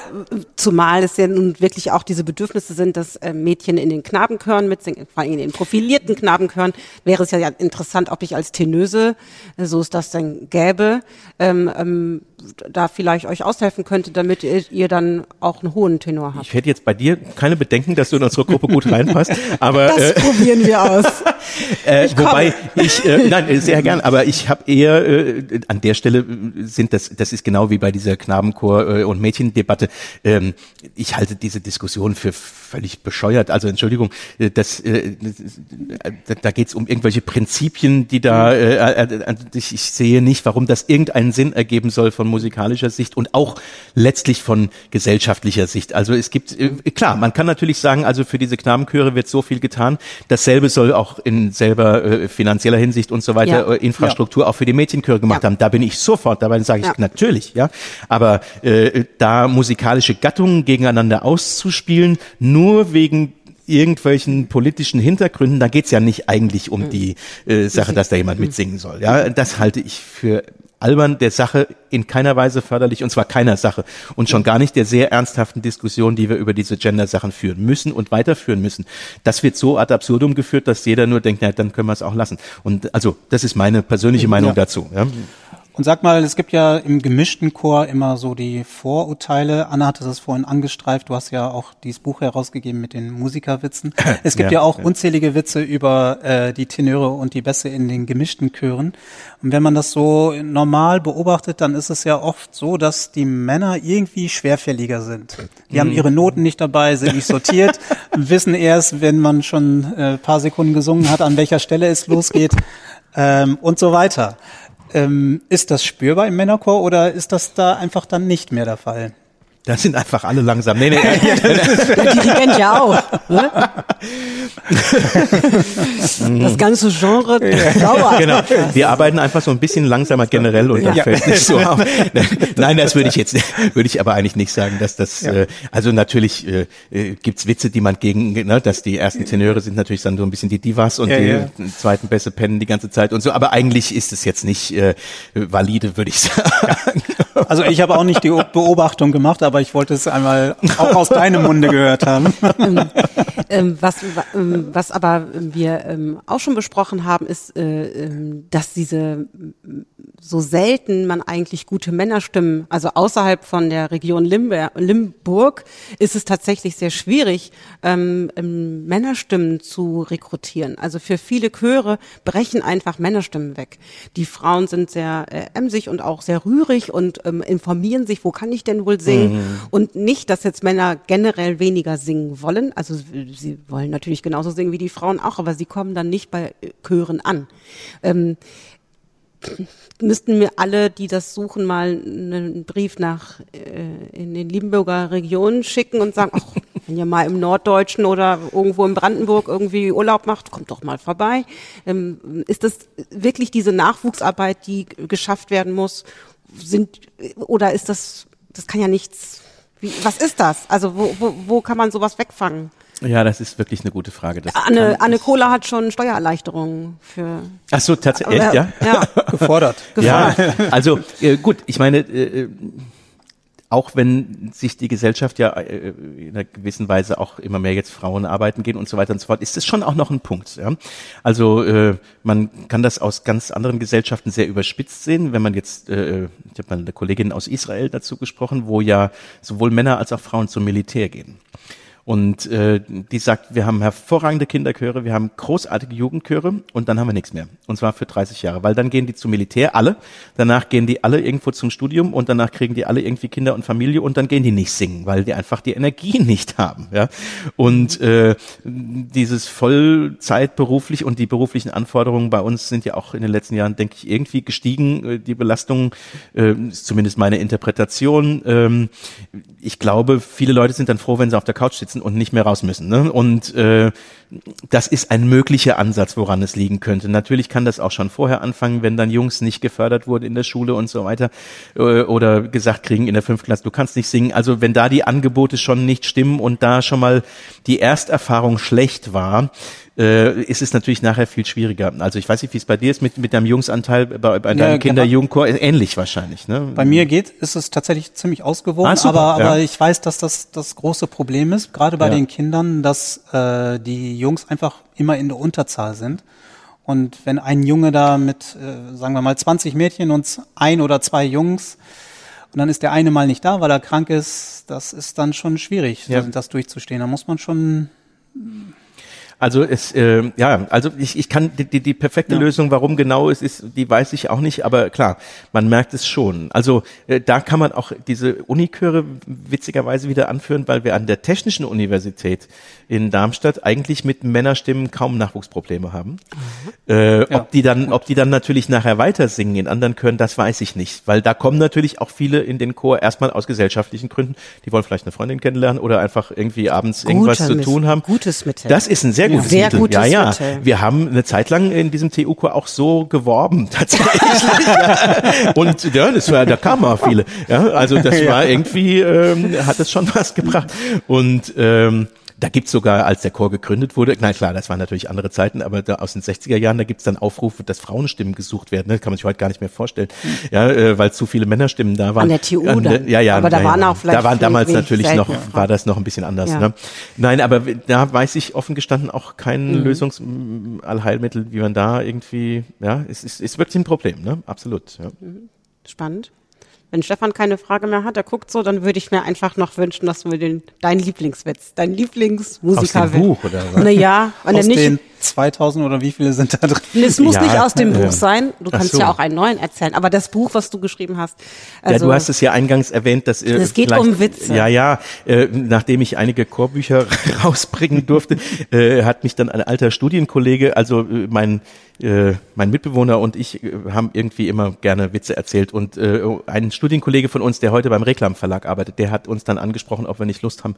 zumal es ja nun wirklich auch diese Bedürfnisse sind, dass äh, Mädchen in den Knabenchören mitsingen, vor allem in den profilierten Knabenchören, wäre es ja interessant, ob ich als Tenöse, äh, so es das denn gäbe, ähm, ähm, da vielleicht euch aushelfen könnte, damit ihr, ihr dann auch einen hohen Tenor habt. Ich hätte jetzt bei dir keine Bedenken, dass du in unsere Gruppe gut reinpasst, aber Das äh, probieren wir aus. Äh, Ich wobei ich, äh, nein, äh, sehr gern, aber ich habe eher äh, an der Stelle äh, sind das, das ist genau wie bei dieser Knabenchor äh, und Mädchendebatte. Ähm, ich halte diese Diskussion für völlig bescheuert. Also Entschuldigung, äh, das, äh, da, da geht es um irgendwelche Prinzipien, die da. Äh, ich, ich sehe nicht, warum das irgendeinen Sinn ergeben soll von musikalischer Sicht und auch letztlich von gesellschaftlicher Sicht. Also es gibt äh, klar, man kann natürlich sagen, also für diese Knabenchöre wird so viel getan. Dasselbe soll auch in selber äh, finanzieller Hinsicht und so weiter Ja. äh, Infrastruktur auch für die Mädchenchöre gemacht Ja. haben. Da bin ich sofort dabei, sage ich Ja. natürlich, ja. Aber äh, da musikalische Gattungen gegeneinander auszuspielen, nur wegen irgendwelchen politischen Hintergründen, da geht's ja nicht eigentlich um die äh, Sache, dass da jemand mitsingen soll. Ja, das halte ich für albern der Sache in keiner Weise förderlich und zwar keiner Sache und schon gar nicht der sehr ernsthaften Diskussion, die wir über diese Gender-Sachen führen müssen und weiterführen müssen. Das wird so ad absurdum geführt, dass jeder nur denkt, na, dann können wir es auch lassen. Und also das ist meine persönliche Meinung Ja. dazu. Ja. Und sag mal, es gibt ja im gemischten Chor immer so die Vorurteile. Anna hatte das vorhin angestreift. Du hast ja auch dieses Buch herausgegeben mit den Musikerwitzen. Es gibt ja, ja auch ja. unzählige Witze über äh, die Tenöre und die Bässe in den gemischten Chören. Und wenn man das so normal beobachtet, dann ist es ja oft so, dass die Männer irgendwie schwerfälliger sind. Die mhm. haben ihre Noten nicht dabei, sind nicht sortiert, wissen erst, wenn man schon äh, paar Sekunden gesungen hat, an welcher Stelle es losgeht ähm, und so weiter. Ähm, ist das spürbar im Männerchor oder ist das da einfach dann nicht mehr der Fall? Da sind einfach alle langsam. Nee, nee. der Dirigent ja auch. Ne? Das ganze Genre dauert. Genau. Wir arbeiten einfach so ein bisschen langsamer generell und das ja. fällt nicht so auf. Nein, das würde ich jetzt, würde ich aber eigentlich nicht sagen, dass das, ja. äh, also natürlich äh, äh gibt's Witze, die man gegen, ne, dass die ersten Tenöre sind natürlich dann so ein bisschen die Divas und ja, die zweiten Bässe pennen die ganze Zeit und so, aber eigentlich ist es jetzt nicht äh, valide, würde ich sagen. Also ich habe auch nicht die Beobachtung gemacht, aber ich wollte es einmal auch aus deinem Munde gehört haben. Ähm, was, ähm, was aber wir ähm, auch schon besprochen haben, ist, äh, dass diese so selten man eigentlich gute Männerstimmen, also außerhalb von der Region Limber, Limburg, ist es tatsächlich sehr schwierig, ähm, Männerstimmen zu rekrutieren. Also für viele Chöre brechen einfach Männerstimmen weg. Die Frauen sind sehr äh, emsig und auch sehr rührig und ähm, informieren sich, wo kann ich denn wohl singen? Mhm. Und nicht, dass jetzt Männer generell weniger singen wollen. Also sie wollen natürlich genauso singen wie die Frauen auch, aber sie kommen dann nicht bei Chören an. Ähm, müssten mir alle, die das suchen, mal einen Brief nach äh, in den Liebenburger Regionen schicken und sagen, ach, wenn ihr mal im Norddeutschen oder irgendwo in Brandenburg irgendwie Urlaub macht, kommt doch mal vorbei. Ähm, ist das wirklich diese Nachwuchsarbeit, die geschafft werden muss? Sind oder ist das? Das kann ja nichts. Wie, was ist das? Also wo, wo, wo kann man sowas wegfangen? Ja, das ist wirklich eine gute Frage. Das Anne, Anne Kohler hat schon Steuererleichterungen für. Ach so, tatsächlich, echt, ja? Ja. Gefordert. Gefordert. Ja, also äh, gut, ich meine, äh, auch wenn sich die Gesellschaft ja äh, in einer gewissen Weise auch immer mehr jetzt Frauen arbeiten gehen und so weiter und so fort, ist es schon auch noch ein Punkt. Ja? Also äh, man kann das aus ganz anderen Gesellschaften sehr überspitzt sehen. Wenn man jetzt, äh, ich habe mal eine Kollegin aus Israel dazu gesprochen, wo ja sowohl Männer als auch Frauen zum Militär gehen. Und äh, die sagt, wir haben hervorragende Kinderchöre, wir haben großartige Jugendchöre und dann haben wir nichts mehr. Und zwar für 30 Jahre, weil dann gehen die zum Militär, alle. Danach gehen die alle irgendwo zum Studium und danach kriegen die alle irgendwie Kinder und Familie und dann gehen die nicht singen, weil die einfach die Energie nicht haben. Ja? Und äh, dieses Vollzeit beruflich und die beruflichen Anforderungen bei uns sind ja auch in den letzten Jahren, denke ich, irgendwie gestiegen. Äh, die Belastung äh, ist zumindest meine Interpretation. Ähm, ich glaube, viele Leute sind dann froh, wenn sie auf der Couch sitzen sitzen und nicht mehr raus müssen. Ne? Und äh, das ist ein möglicher Ansatz, woran es liegen könnte. Natürlich kann das auch schon vorher anfangen, wenn dann Jungs nicht gefördert wurden in der Schule und so weiter äh, oder gesagt kriegen in der fünften Klasse, du kannst nicht singen. Also wenn da die Angebote schon nicht stimmen und da schon mal die Ersterfahrung schlecht war, äh, ist es natürlich nachher viel schwieriger. Also ich weiß nicht, wie es bei dir ist mit, mit deinem Jungsanteil bei, bei deinem ja, Kinderjugendchor, ähnlich wahrscheinlich. Ne? Bei mir geht, ist es tatsächlich ziemlich ausgewogen, ah, aber, aber ja. ich weiß, dass das das große Problem ist, gerade bei ja. den Kindern, dass äh, die Jungs einfach immer in der Unterzahl sind. Und wenn ein Junge da mit, äh, sagen wir mal, 20 Mädchen und ein oder zwei Jungs, und dann ist der eine mal nicht da, weil er krank ist, das ist dann schon schwierig, ja. das durchzustehen. Da muss man schon also es, äh, ja, also ich, ich kann die, die, die perfekte ja. Lösung, warum genau es ist, die weiß ich auch nicht, aber klar, man merkt es schon. Also äh, da kann man auch diese Uniköre witzigerweise wieder anführen, weil wir an der Technischen Universität in Darmstadt eigentlich mit Männerstimmen kaum Nachwuchsprobleme haben. Mhm. Äh, ja. Ob die dann, ob die dann natürlich nachher weiter singen in anderen Chören, das weiß ich nicht, weil da kommen natürlich auch viele in den Chor erstmal aus gesellschaftlichen Gründen. Die wollen vielleicht eine Freundin kennenlernen oder einfach irgendwie abends Guter irgendwas zu tun haben. Gutes Mittel. Das ist ein sehr gutes sehr Mittel. Gutes ja, ja. Mittel. Wir haben eine Zeit lang in diesem TU-Chor auch so geworben, tatsächlich. Und ja, das war, da kamen auch viele. Ja, also das war irgendwie, ähm, hat es schon was gebracht. Und ähm, da gibt's sogar, als der Chor gegründet wurde, na klar, das waren natürlich andere Zeiten, aber da aus den 60er Jahren, da gibt's dann Aufrufe, dass Frauenstimmen gesucht werden. Das ne? kann man sich heute gar nicht mehr vorstellen. Hm. Ja, äh, weil zu viele Männerstimmen da waren. An der TU An, dann. Ja, ja. Aber da waren auch vielleicht. Da waren damals natürlich noch, war das noch ein bisschen anders. Ja. Ne? Nein, aber da weiß ich offen gestanden auch kein mhm. Lösungsallheilmittel, wie man da irgendwie, ja, es ist, ist wirklich ein Problem, ne? Absolut. Ja. Mhm. Spannend. Wenn Stefan keine Frage mehr hat, er guckt so, dann würde ich mir einfach noch wünschen, dass du mir den, dein Lieblingswitz, dein Lieblingsmusiker Aus dem Buch, oder was? Naja, wenn er Aus nicht, den 2000 oder wie viele sind da drin? es muss Ja, nicht aus dem äh, Buch sein. Du kannst so. ja auch einen neuen erzählen. Aber das Buch, was du geschrieben hast, also, ja, du hast es ja eingangs erwähnt, dass äh, Es geht um Witze. Ja, ja. Äh, nachdem ich einige Chorbücher rausbringen durfte, äh, hat mich dann ein alter Studienkollege, also äh, mein äh, mein Mitbewohner und ich äh, haben irgendwie immer gerne Witze erzählt und äh, ein Studienkollege von uns, der heute beim Reklam Verlag arbeitet, der hat uns dann angesprochen, ob wir nicht Lust haben,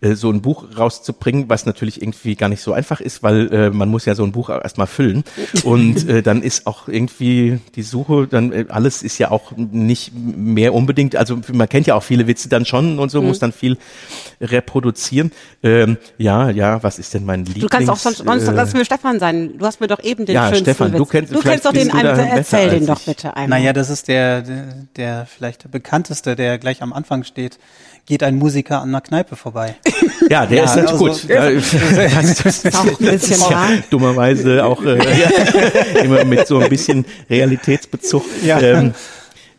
äh, so ein Buch rauszubringen, was natürlich irgendwie gar nicht so einfach ist, weil äh, man muss ja so ein Buch erstmal füllen und äh, dann ist auch irgendwie die Suche, dann äh, alles ist ja auch nicht mehr unbedingt, also man kennt ja auch viele Witze dann schon und so, muss dann viel reproduzieren. Ähm, ja, ja, was ist denn mein Lieblings... du kannst auch sonst, sonst äh, lass mir Stefan sein. Du hast mir doch eben den Ja, schönsten Stefan, Witz. du kennst- du kennst doch den einen, besser erzähl den doch bitte einmal. Naja, das ist der, der, der vielleicht der bekannteste, der gleich am Anfang steht. Geht ein Musiker an einer Kneipe vorbei. Ja, der Ja, ist also- gut. Ja, das, Ist auch ein bisschen wahr. dummerweise auch äh, ja, immer mit so ein bisschen Realitätsbezug. Ja. Ähm,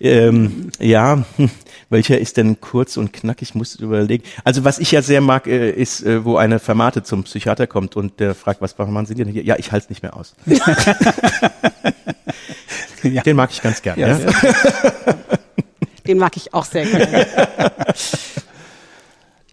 ähm, ja, hm, welcher ist denn kurz und knackig? Ich muss überlegen. Also was ich ja sehr mag, äh, ist, äh, wo eine Vermate zum Psychiater kommt und der fragt, was machen Sie denn hier? Ja, ich halte es nicht mehr aus. Ja. Den mag ich ganz gern. Ja, Ja, Den mag ich auch sehr gerne.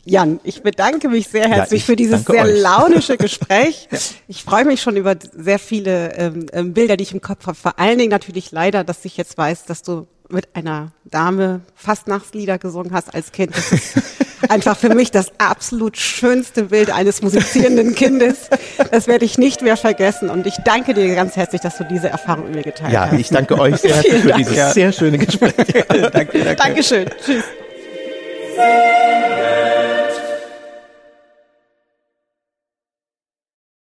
Jan, ich bedanke mich sehr herzlich ich für dieses sehr euch. launische Gespräch. Ich freue mich schon über sehr viele ähm, ähm, Bilder, die ich im Kopf habe. Vor allen Dingen natürlich leider, dass ich jetzt weiß, dass du mit einer Dame Fastnachtslieder gesungen hast als Kind. Das ist einfach für mich das absolut schönste Bild eines musizierenden Kindes. Das werde ich nicht mehr vergessen. Und ich danke dir ganz herzlich, dass du diese Erfahrung mit mir geteilt ja, hast. ich danke euch sehr herzlich für Dank. dieses Ja. sehr schöne Gespräch. danke, danke. Dankeschön. Tschüss.